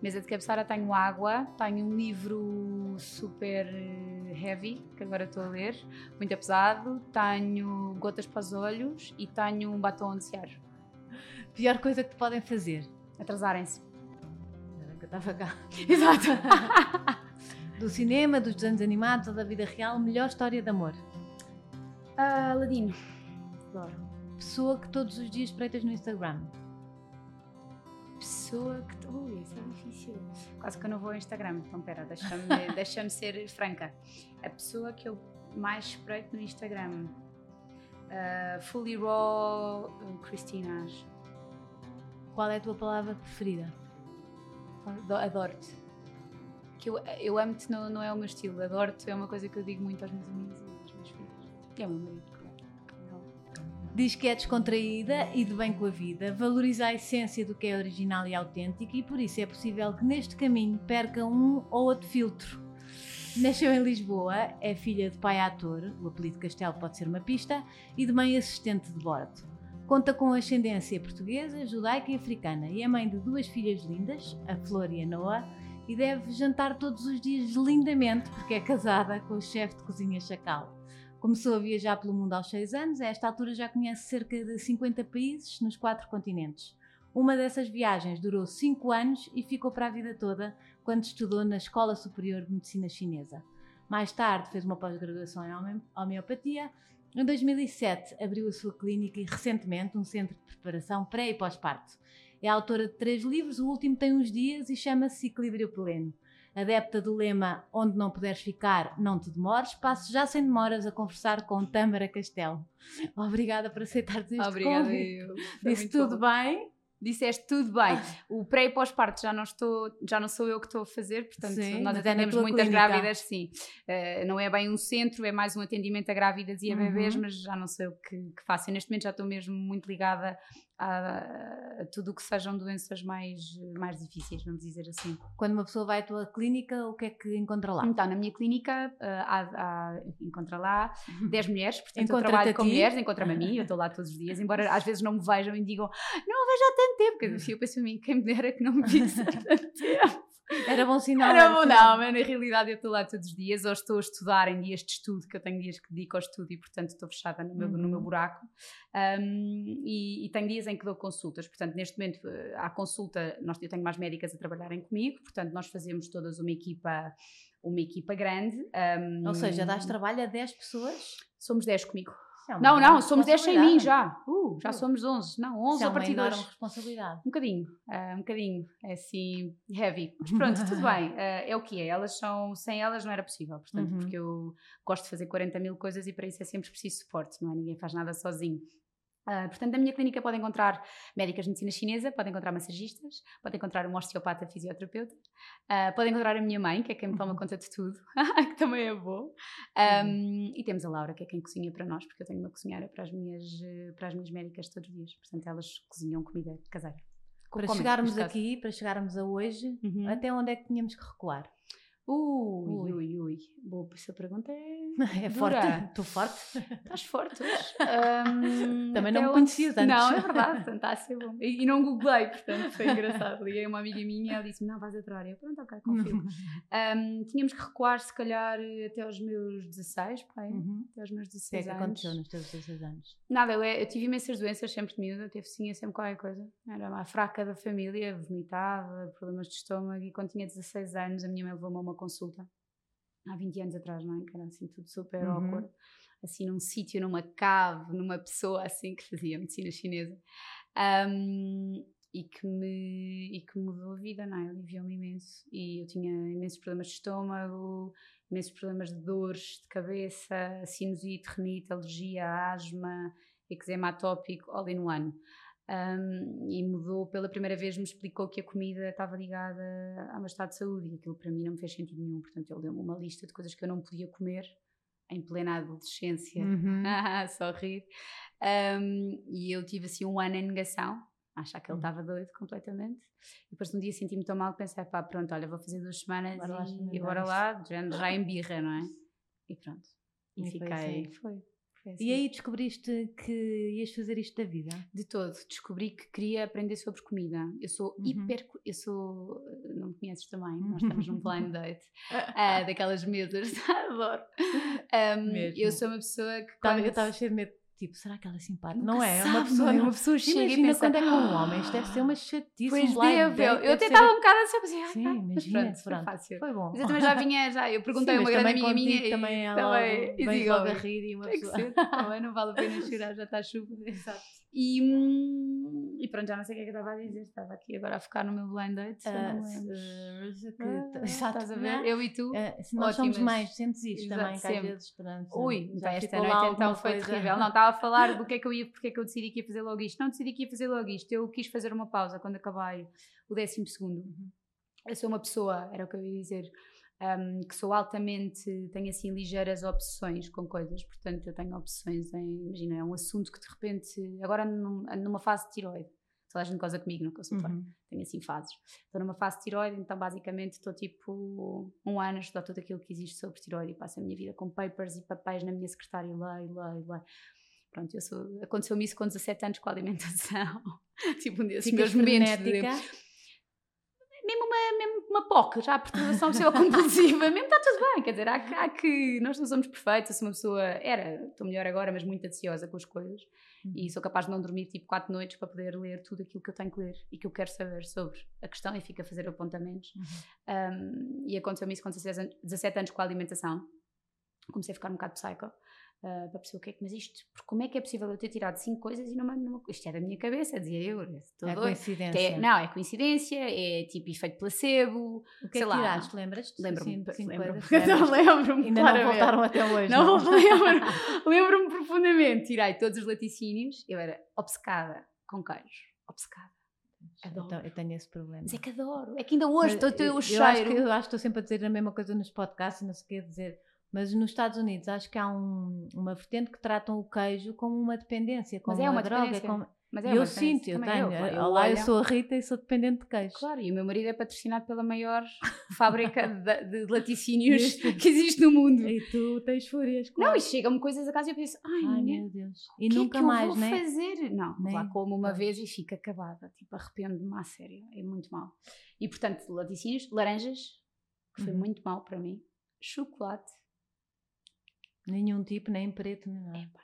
Mesa de cabeceira tenho água, tenho um livro super heavy, que agora estou a ler, muito pesado, tenho gotas para os olhos e tenho um batom de cear. Pior coisa que te podem fazer? Atrasarem-se. Era que eu estava cá. Exato. Do cinema, dos desenhos animados ou da vida real, melhor história de amor? Ah, Ladino. Adoro. Pessoa que todos os dias espreitas no Instagram? Pessoa que. Ui, isso é difícil. Quase que eu não vou ao Instagram, então pera, deixa-me deixa ser franca. A pessoa que eu mais espreito no Instagram. ah, fully Raw uh, Cristina. Qual é a tua palavra preferida? Ado- Adoro-te. Que eu, eu amo-te não, não é o meu estilo. Adoro-te é uma coisa que eu digo muito aos meus amigos e aos meus filhos. E ao meu marido. Diz que é descontraída e de bem com a vida, valoriza a essência do que é original e autêntico e por isso é possível que neste caminho perca um ou outro filtro. Nasceu em Lisboa, é filha de pai ator, o apelido Castelo pode ser uma pista, e de mãe assistente de bordo. Conta com ascendência portuguesa, judaica e africana e é mãe de duas filhas lindas, a Flor e a Noa, e deve jantar todos os dias lindamente porque é casada com o chefe de cozinha Chacal. Começou a viajar pelo mundo aos 6 anos, a esta altura já conhece cerca de 50 países nos quatro continentes. Uma dessas viagens durou 5 anos e ficou para a vida toda quando estudou na Escola Superior de Medicina Chinesa. Mais tarde fez uma pós-graduação em home- homeopatia. Em 2007 abriu a sua clínica e recentemente um centro de preparação pré e pós-parto. É autora de três livros, o último tem uns dias e chama-se Equilíbrio Pleno. Adepta do lema Onde não puderes ficar, não te demores, passo já sem demoras a conversar com Tâmara Castelo. Obrigada por aceitares este Obrigada, convite. eu. Disse tudo bom. bem? Disseste tudo bem. O pré e pós-parto já não estou, já não sou eu que estou a fazer, portanto Sim, nós é atendemos muitas clínica. grávidas, sim. Eh, não é bem um centro, é mais um atendimento a grávidas e a bebês, Uhum. mas já não sei o que, que faço. E neste momento já estou mesmo muito ligada a, a tudo o que sejam doenças mais, mais difíceis, vamos dizer assim. Quando uma pessoa vai à tua clínica, o que é que encontra lá? Então, na minha clínica, eh, há, há, encontra lá 10 mulheres, portanto eu trabalho com mulheres, encontra-me a mim, eu estou lá todos os dias, embora às vezes não me vejam e digam, não vejo há tanto tempo, porque eu penso a mim, quem me dera que não me visse há tanto tempo. Era bom sinal. Era bom, não, mas na realidade eu estou lá todos os dias, ou estou a estudar em dias de estudo, que eu tenho dias que dedico ao estudo e portanto estou fechada no meu, no meu Uhum. buraco, Um, e, e tenho dias em que dou consultas, portanto neste momento eh, há consulta, nós, eu tenho mais médicas a trabalharem comigo, portanto nós fazemos todas uma equipa, uma equipa grande. um, Ou seja, dás trabalho a 10 pessoas? Somos 10 comigo. Não, grande não, somos 10 sem mim já. Uh, já Uh. somos 11. Não, 11 Isso é a partir de hoje. responsabilidade. Um bocadinho, ah, um bocadinho, é assim, heavy. Mas pronto, tudo bem, ah, é o que é. Elas são, sem elas não era possível, portanto, Uhum. porque eu gosto de fazer 40 mil coisas e para isso é sempre preciso suporte, não é? Ninguém faz nada sozinho. Ah, portanto, na minha clínica podem encontrar médicas de medicina chinesa, podem encontrar massagistas, podem encontrar um osteopata fisioterapeuta, ah, podem encontrar a minha mãe, que é quem me toma Uhum. conta de tudo, que também é bom. Um, e temos a Laura, que é quem cozinha para nós, porque eu tenho uma cozinheira para as minhas, para as minhas médicas todos os dias. Portanto, elas cozinham comida caseira. Para chegarmos aqui, para chegarmos a hoje, Uhum. até onde é que tínhamos que recuar? Ui, Ui. ui. Boa, essa pergunta é. É Dura. forte? Estou forte? Estás forte hoje. Ahm, Também não me conhecias antes. Não, é verdade, portanto está a ser bom. E, e não googlei, portanto foi engraçado. Liguei a uma amiga minha e ela disse-me: Não, vais adorar. Eu, pronto, ok, confio. Ahm, tínhamos que recuar, se calhar, até aos meus 16, pai. Uhum. Até aos meus O que é 16 que anos. aconteceu nos teus 16 anos? Nada, eu, eu tive imensas doenças sempre de miúda, teve sim sempre qualquer coisa. Era a fraca da família, vomitava, problemas de estômago e quando tinha 16 anos a minha mãe levou-me a uma consulta. Há 20 anos atrás, não é? Que era assim tudo super Uhum. awkward. Assim num sítio, numa cave, numa pessoa assim que fazia medicina chinesa. Ahm, e que me e que mudou a vida, não é? Aliviou-me imenso. E eu tinha imensos problemas de estômago, imensos problemas de dores de cabeça, sinusite, renite, alergia, asma, eczema atópico, all in one. Um, e mudou pela primeira vez, me explicou que a comida estava ligada ao meu estado de saúde e aquilo para mim não me fez sentido nenhum. Portanto, ele deu-me uma lista de coisas que eu não podia comer em plena adolescência, Uhum. só rir. Um, e eu tive assim um ano em negação, a achar que ele Hum. estava doido completamente. E depois um dia senti-me tão mal que pensei, pá, pronto, olha, vou fazer duas semanas Bora lá e, e experimentar bora lá, já, já em birra, não é? E pronto. E, E foi fiquei. assim. Foi. E assim. aí descobriste que ias fazer isto da vida? De todo, descobri que queria aprender sobre comida. Eu sou Uhum. hiper. Eu sou. Não me conheces também? Nós estamos num blind date. ah, daquelas mesas. Adoro. Um, eu sou uma pessoa que. Quando- Eu estava cheio de medo, tipo, será que ela é simpática? Não é? É sabe, uma pessoa. não é? Uma Uma pessoa chega e Imagina pensa, quando é com um "Ah, homem, isto deve ser uma chatice. Pois um deve, eu, eu até estava um bocado assim, pensei, ai, Sim, mas imagina, pronto, foi pronto. fácil. Foi bom. Mas eu também já vinha, já, eu perguntei a Sim, uma mas grande amiga minha. e também ela também, e digo, a "Olha, rir e uma pessoa... ser, também não vale a pena chorar, já está chuva. Exato. E, hum, e pronto, já não sei o que é que eu estava a dizer, estava aqui agora a focar no meu blind date. não se- que- Ah, Estás a ver? Eu e tu. Eh, se nós somos Ótimas. mais, sentes isto Exato, também, que às sempre. vezes, pronto, Ui, já então esta noite então foi coisa. terrível. Não, estava a falar do que é que eu ia, porque é que eu decidi que ia fazer logo isto. Não decidi que ia fazer logo isto. Eu quis fazer uma pausa quando acabei o décimo segundo. Uhum. Eu sou uma pessoa, era o que eu ia dizer, um, que sou altamente, tenho assim ligeiras obsessões com coisas, portanto eu tenho obsessões em, imagina, é um assunto que de repente, agora num- numa fase de tiroide, toda a gente goza comigo no consultório, Uhum. tenho assim fases. Estou numa fase de tiroide, então basicamente estou tipo um ano a estudar tudo aquilo que existe sobre tiroide e passo a minha vida com papers e papéis na minha secretária, leio, leio, leio. Pronto, eu sou, aconteceu-me isso com 17 anos com a alimentação. tipo um desses Ficas meus momentos de, uma, POC, já a perturbação obsessiva compulsiva, mesmo está tudo bem, quer dizer, há, que- há que, nós não somos perfeitos, sou uma pessoa, era, estou melhor agora, mas muito ansiosa com as coisas, e sou capaz de não dormir tipo quatro noites para poder ler tudo aquilo que eu tenho que ler e que eu quero saber sobre a questão e fico a fazer apontamentos. Uhum. Um, e aconteceu-me isso com 16 anos, 17 anos com a alimentação, comecei a ficar um bocado psycho. Uh, para perceber o que é que, mas isto, porque como é que é possível eu ter tirado cinco coisas e numa, numa isto é da minha cabeça, dizia eu, estou É coincidência. É- não, é coincidência, é tipo efeito placebo. o que sei é que lá. tiraste? Lembras-te? Lembro-me, Assim, lembro-me, não, lembro-me. Ainda não voltaram até hoje. Não lembro. Lembro-me profundamente. Tirei todos os laticínios. Eu era obcecada com queijo. Obcecada. Adoro. Então, eu tenho esse problema. Mas é que adoro. É que ainda hoje estou a ter eu, o cheiro. acho que eu acho que estou sempre a dizer a mesma coisa nos podcasts e não sei o que dizer. Mas nos Estados Unidos acho que há um- uma vertente que tratam o queijo como uma dependência, como Mas é uma droga. dependência. Como... Mas é eu uma sinto, eu tenho. eu, Olá, eu sou a Rita e sou dependente de queijo. Claro, e o meu marido é patrocinado pela maior fábrica de, de laticínios que existe no mundo. E tu tens fúrias. Não, claro. e chegam-me coisas a casa e eu penso, ai, Ai né? meu Deus. E que nunca é mais, eu vou né? fazer? Não, Nem- lá como uma Pois. vez e fico acabada, tipo, arrependo-me à sério, é muito mal. E portanto, laticínios, laranjas, que foi Uhum. muito mal para mim, chocolate, Nenhum tipo, nem preto, nem nada.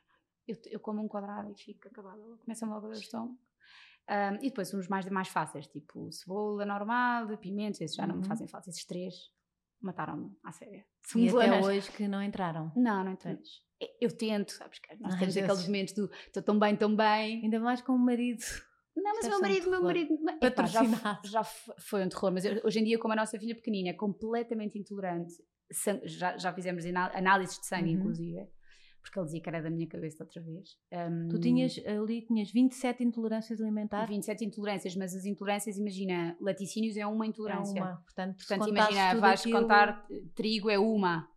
eu, eu como um quadrado e fico acabada, começa-me logo a dar estômago. Ahm, e depois uns mais, mais fáceis, tipo cebola normal, pimentos, esses já não me Uhum. fazem falta, esses três mataram-me à sério. São E até hoje que não entraram. Não, não entendo. Eu tento, sabes nós Às temos aqueles momentos do estou tão bem, tão bem, Ainda mais com o marido. Não, mas o meu ser um marido, meu marido epá, já, já foi um terror, mas eu- hoje em dia, como a nossa filha pequenina é completamente intolerante, já, já fizemos anál- análises de sangue, Uhum. inclusive, porque ele dizia que era da minha cabeça outra vez. Tu Hum, tinhas ali tinhas 27 intolerâncias alimentares. 27 intolerâncias, mas as intolerâncias, imagina, laticínios é uma É intolerância. uma. Portanto, Portanto, imagina, vais aquilo, contar eh, trigo é uma.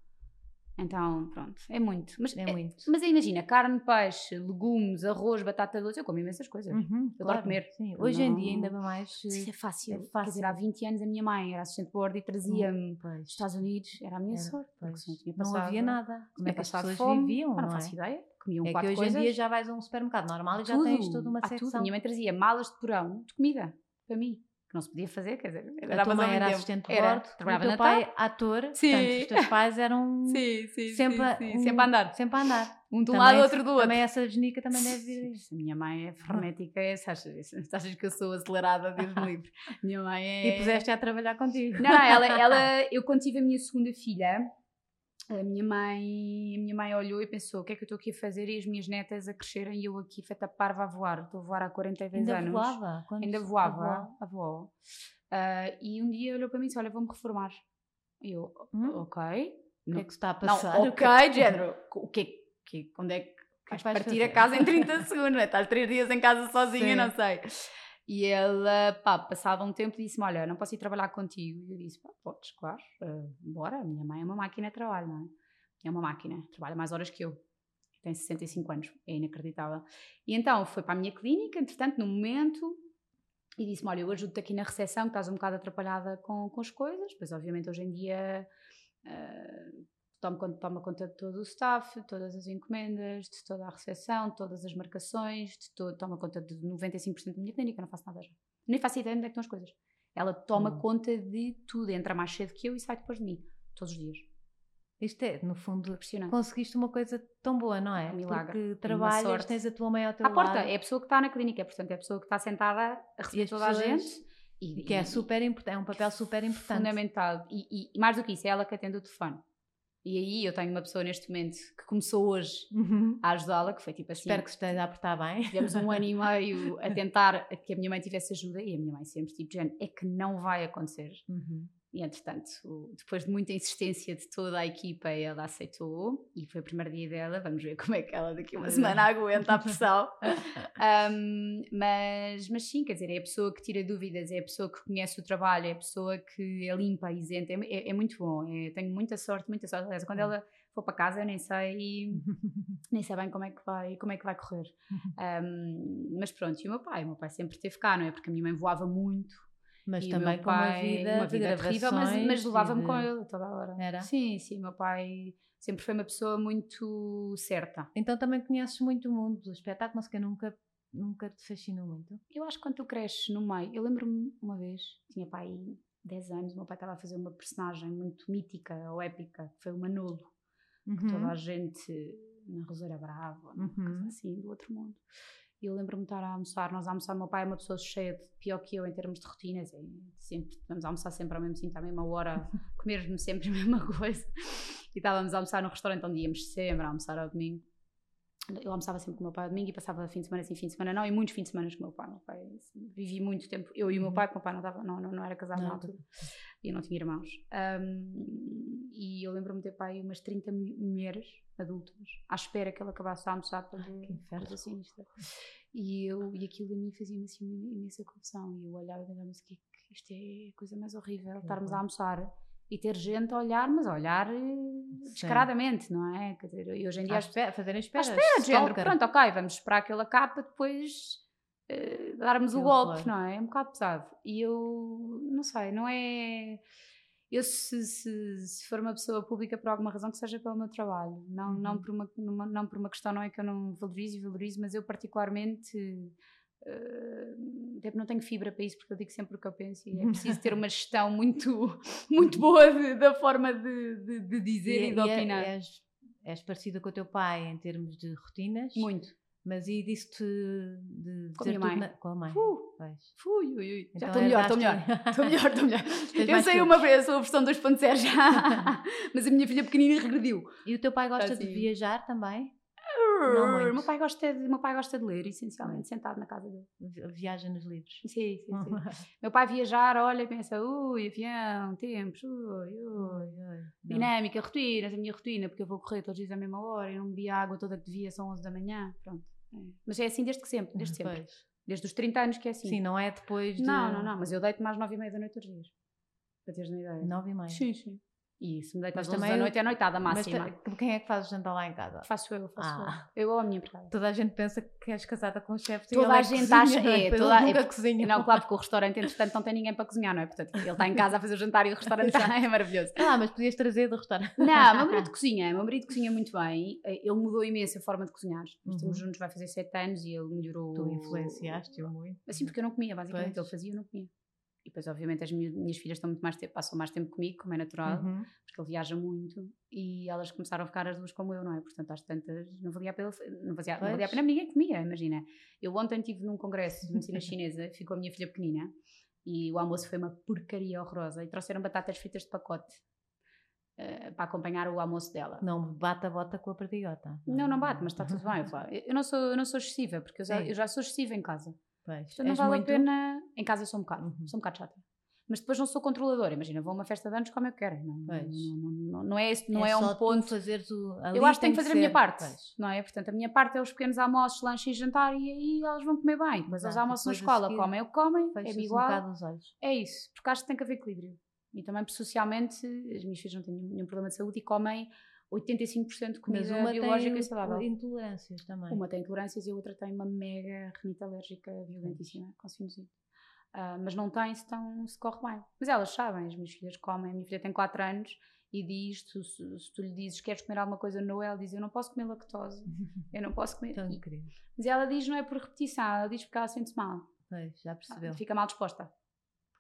Então, pronto, é muito. Mas, É é- muito. mas imagina, carne, peixe, legumes, arroz, batata doce, eu como imensas coisas. Uhum, adoro claro, comer. Sim. Hoje em dia, Não- ainda mais. Isso eh, é fácil. é Quer dizer, fácil. há 20 anos a minha mãe era assistente de bordo e trazia-me dos Estados Unidos, era a minha Era, sorte. não tinha Não passado, havia nada. Como é que as passado pessoas fome, viviam? pá, não não faço é? ideia. Comiam É que quatro hoje coisas. em dia já vais a um supermercado normal e já tudo, tens toda uma há tudo. secção. Minha mãe trazia malas de porão de comida para mim, que não se podia fazer, quer dizer, A era tua mãe era assistente de bordo, o trabalhava teu na pai TAP. ator, Sim. portanto os teus pais eram Sim, sim, sempre, a- um- sempre a andar. Sempre a andar. Um de um lado, outro do outro. Também essa genica também deve vir. A minha mãe é frenética, é, se achas, achas que eu sou acelerada, Deus me livre. Minha mãe é... E puseste a trabalhar contigo. Não, não, ela, ela, eu quando tive a minha segunda filha, a minha mãe, a minha mãe olhou e pensou, o que é que eu estou aqui a fazer? E as minhas netas a crescerem e eu aqui feita parva a voar. Estou a voar há 42 Ainda anos. voava? Quando Ainda voava, a avó. Ah, e um dia olhou para mim e disse, olha, vou-me reformar. E eu, Hum? ok. O que é que está a Não, passar? ok, género. O que, que, onde é que vais vais partir fazer? a casa em 30 segundos? não é? Estás três dias em casa sozinha, Sim. não sei. E ela, pá, passado um tempo, disse-me: Olha, não posso ir trabalhar contigo. E eu disse: pá, podes, claro, eh, bora. Minha mãe é uma máquina de trabalho, não é? é uma máquina, trabalha mais horas que eu. Tem 65 anos, é inacreditável. E então foi para a minha clínica, entretanto, no momento, e disse-me: Olha, eu ajudo-te aqui na recepção, que estás um bocado atrapalhada com, com as coisas. Pois, obviamente, hoje em dia. Uh, toma conta, toma conta de todo o staff, de todas as encomendas, de toda a recepção, de todas as marcações, de todo, toma conta de 95% da minha clínica, não faço nada já. Nem faço ideia de onde é que estão as coisas. Ela toma hum. conta de tudo, entra mais cedo que eu e sai depois de mim, todos os dias. Isto é, no fundo, conseguiste uma coisa tão boa, não é? Um milagre. Porque trabalhas, tens a tua mãe ao teu à lado. Porta, é a pessoa que está na clínica, portanto, é a pessoa que está sentada a receber toda a gente. E, que é super importante, é um papel super importante. Fundamental. E, e, mais do que isso, é ela que atende o telefone. E aí eu tenho uma pessoa neste momento que começou hoje uhum. a ajudá-la, que foi tipo assim. Espero que esteja a portar bem. Tivemos um ano e meio a tentar que a minha mãe tivesse ajuda e a minha mãe sempre tipo, Jen, é que não vai acontecer. Uhum. E entretanto, depois de muita insistência de toda a equipa, ela aceitou e foi o primeiro dia dela. Vamos ver como é que ela daqui a uma semana aguenta a pressão. um, mas, mas sim, quer dizer, é a pessoa que tira dúvidas, é a pessoa que conhece o trabalho, é a pessoa que é limpa, isenta. É, é, é muito bom. É, tenho muita sorte, muita sorte. Aliás, quando ela for para casa, eu nem sei, nem sei bem como é que vai, como é que vai correr. Um, mas pronto, e o meu pai? O meu pai sempre esteve cá, não é? Porque a minha mãe voava muito mas e também com uma vida, uma vida terrível, mas, mas levava-me de... com ele toda a hora. Era? Sim, sim, meu pai sempre foi uma pessoa muito certa. Então também conheces muito o mundo do espetáculo, mas que nunca, nunca te fascinou muito? Eu acho que quando tu cresces no meio, eu lembro-me uma vez, tinha pai 10 anos, meu pai estava a fazer uma personagem muito mítica ou épica, que foi o Manolo, uhum. que toda a gente na Roseira Brava, uhum. assim, do outro mundo. E eu lembro-me de estar a almoçar, nós a almoçar, meu pai é uma pessoa cheia de pior que eu em termos de rotinas, é sempre, vamos almoçar sempre ao mesmo tempo, à mesma hora, comermos sempre a mesma coisa. E estávamos a almoçar num restaurante onde íamos sempre a almoçar ao domingo. Eu almoçava sempre com o meu pai domingo e passava fim de semana sim, fim de semana não, e muitos fins de semana com o meu pai. Meu pai vivi muito tempo, eu e o meu uhum. pai, porque o meu pai não, estava, não, não, não era casado não, na altura, e eu não tinha irmãos. Um, e eu lembro-me de ter pai umas 30 mulheres adultas à espera que ele acabasse de almoçar para ver coisa assim. E, eu, e aquilo a mim fazia-me assim uma imensa confusão. E eu olhava e pensava assim, que isto é a coisa mais horrível, estarmos a almoçar e ter gente a olhar, mas a olhar eh, descaradamente, não é? Quer dizer, e hoje em dia. À espera, fazerem espera. À espera, de género, pronto, ok, vamos esperar aquela capa, depois uh, darmos o golpe, não é? É um bocado pesado. E eu, não sei, não é eu se, se, se, for uma pessoa pública por alguma razão que seja pelo meu trabalho, não, uhum. não, por uma, não por uma questão, não é que eu não valorizo e valorizo, mas eu particularmente uh, não tenho fibra para isso, porque eu digo sempre o que eu penso e é preciso ter uma gestão muito, muito boa de, da forma de, de, de dizer e, e de é, opinar. És, és parecida com o teu pai em termos de rotinas? Muito. Mas e disse-te de com mãe? Na... Com a mãe. Uh, fui, ui, ui. Então já estou melhor, estou melhor. Estou melhor, estou melhor. Eu sei uma vez, a versão 2.0 já. Mas a minha filha pequenina regrediu. E o teu pai gosta assim. de viajar também? Não meu, pai gosta de, meu pai gosta de ler, essencialmente, sentado na casa dele. Viaja nos livros. Sim, sim, sim. meu pai viajar, olha e pensa, ui, avião, tempos, ui, ui. ui Dinâmica, rotinas, a minha rotina, porque eu vou correr todos os dias à mesma hora e não bebi água toda que devia, são 11 da manhã, pronto. É. Mas é assim desde que sempre, desde sempre. Desde os 30 anos que é assim. Sim, não é depois de... Não, não, não, mas eu deito mais 9 e meia da noite todos os dias. Para teres uma ideia. 9 e meia? Sim, sim. E se me deito às 11 da noite é noitada máxima. Mas quem é que faz o jantar lá em casa? Faço eu, faço ah. eu. Eu ou a minha empregada. Toda a gente pensa que és casada com o chefe. Toda a é gente cozinha, acha, é, toda, nunca é, cozinha. Não, claro, porque o restaurante, entretanto, não tem ninguém para cozinhar, não é? Portanto, ele está em casa a fazer o jantar e o restaurante está, é maravilhoso. Ah, mas podias trazer do restaurante. Não, meu marido cozinha, meu marido cozinha muito bem. Ele mudou imenso a forma de cozinhar. Uhum. Estamos juntos, vai fazer 7 anos e ele melhorou. Tu influenciaste-o muito. Assim, porque eu não comia, basicamente. Pois. Ele fazia eu não comia. E depois, obviamente, as minhas, filhas estão muito mais tempo, passam mais tempo comigo, como é natural, uhum. porque ele viaja muito e elas começaram a ficar as duas como eu, não é? Portanto, às tantas, não valia a pena, não fazia, não valia a pena ninguém comia, imagina. Eu ontem estive num congresso de medicina chinesa, ficou a minha filha pequenina e o almoço foi uma porcaria horrorosa e trouxeram batatas fritas de pacote. Uh, para acompanhar o almoço dela. Não bate a bota com a perdigota. Não, não bate, mas está tudo bem. Eu, eu, não sou, eu não sou excessiva, porque eu já, eu já sou excessiva em casa. Pois. não vale muito... a pena. Em casa sou um bocado, uhum. sou um bocado chata. Mas depois não sou controladora. Imagina, vou a uma festa de anos como eu quero. Não, não, não, não, é, esse, não é, é um ponto. fazer eu acho que tenho que fazer a minha parte. Pois. Não é? Portanto, a minha parte é os pequenos almoços, lanche e jantar e aí elas vão comer bem. Depois eles almoçam na escola, comem o que comem, é igual. Um é isso. Porque acho que tem que haver equilíbrio. E também, socialmente, as minhas filhas não têm nenhum problema de saúde e comem 85% de Mas comida uma biológica tem saudável. intolerâncias também. Uma tem intolerâncias e a outra tem uma mega renite alérgica violentíssima, com sinusite. Ah, mas não tem, se, tão, se corre bem. Mas elas sabem, as minhas filhas comem. A minha filha tem 4 anos e diz: tu, se, se tu lhe dizes queres comer alguma coisa no ela diz: Eu não posso comer lactose, eu não posso comer. Tão incrível. Mas ela diz: Não é por repetição, ela diz porque ela sente-se mal. Pois, já percebeu. Fica mal disposta.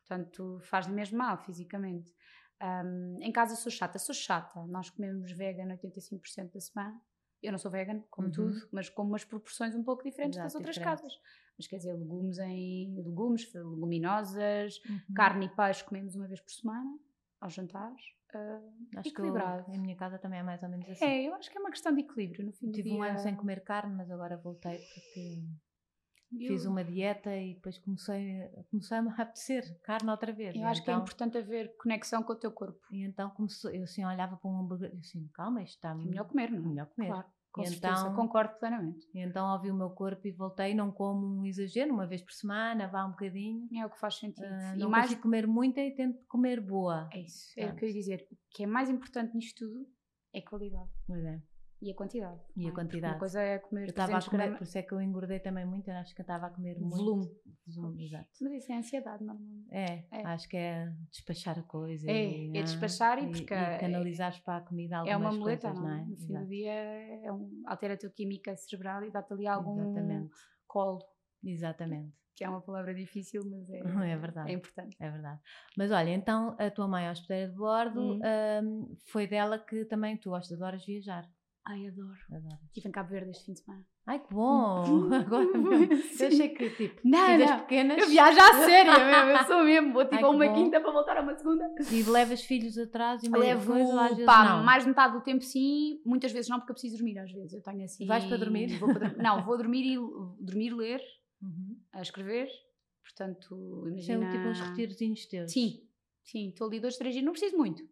Portanto, faz-lhe mesmo mal fisicamente. Ahm, em casa sou chata, sou chata. Nós comemos vegan 85% da semana. Eu não sou vegan, como Uhum. tudo, mas com umas proporções um pouco diferentes das Exato, outras diferentes. casas. Mas quer dizer, legumes em legumes, leguminosas, Uhum. carne e peixe comemos uma vez por semana, aos jantares. Ah, Acho que eu, equilibrado. em minha casa também é mais ou menos assim. é, eu acho que é uma questão de equilíbrio no fim Tive um ano sem comer carne, mas agora voltei porque Eu- fiz uma dieta e depois comecei, comecei-me a apetecer carne outra vez. Eu E acho que é então- importante haver conexão com o teu corpo. E então começou, eu assim olhava para um hambúrguer e assim, calma, isto está É melhor comer, não é? melhor comer. Claro, com E então- concordo plenamente. E então ouvi o meu corpo e voltei, não como um exagero, uma vez por semana, vá um bocadinho. É o que faz sentido. E não mais consigo comer muito e tento comer boa. É isso, é o que eu ia dizer. O que é mais importante nisto tudo é qualidade Pois é. E a quantidade. E a não é? Quantidade. Uma coisa é comer Eu estava a 300 comer, por isso é que eu engordei também muito, eu acho que eu estava a comer muito. Volume. Volume, exato. Mas isso é ansiedade, normalmente. É, É. acho que é despachar a coisa. É, e, é ah, despachar e porque E canalizares para a comida É algumas uma muleta, coisas, não não é? é? No fim Exato. do dia é um, altera a tua química cerebral e dá-te ali algum Exatamente. colo, Exatamente. que é uma palavra difícil, mas é, É verdade. é importante. É verdade. Mas olha, então a tua mãe, a hospedeira de bordo, Hum. ahm, foi dela que também tu gostas, adoras viajar. Ai, adoro. Adoras. Estive em Cabo Verde este fim de semana. Ai, que bom! Agora mesmo. Sim. Eu achei que, tipo, Não, pequenas Eu viajo à séria mesmo, eu sou mesmo. Vou tipo Ai, a uma bom. quinta para voltar a uma segunda. e levas filhos atrás e Levo, coisa, vezes pá, não. mais de metade do tempo sim, muitas vezes não, porque eu preciso dormir às vezes. Eu tenho assim. Vais para dormir? Vou para Não, vou dormir e dormir, ler, Uhum. a escrever. Portanto, Isto é imagina. tipo uns retirozinhos teus. Sim, sim, estou ali dois, três dias, não preciso muito.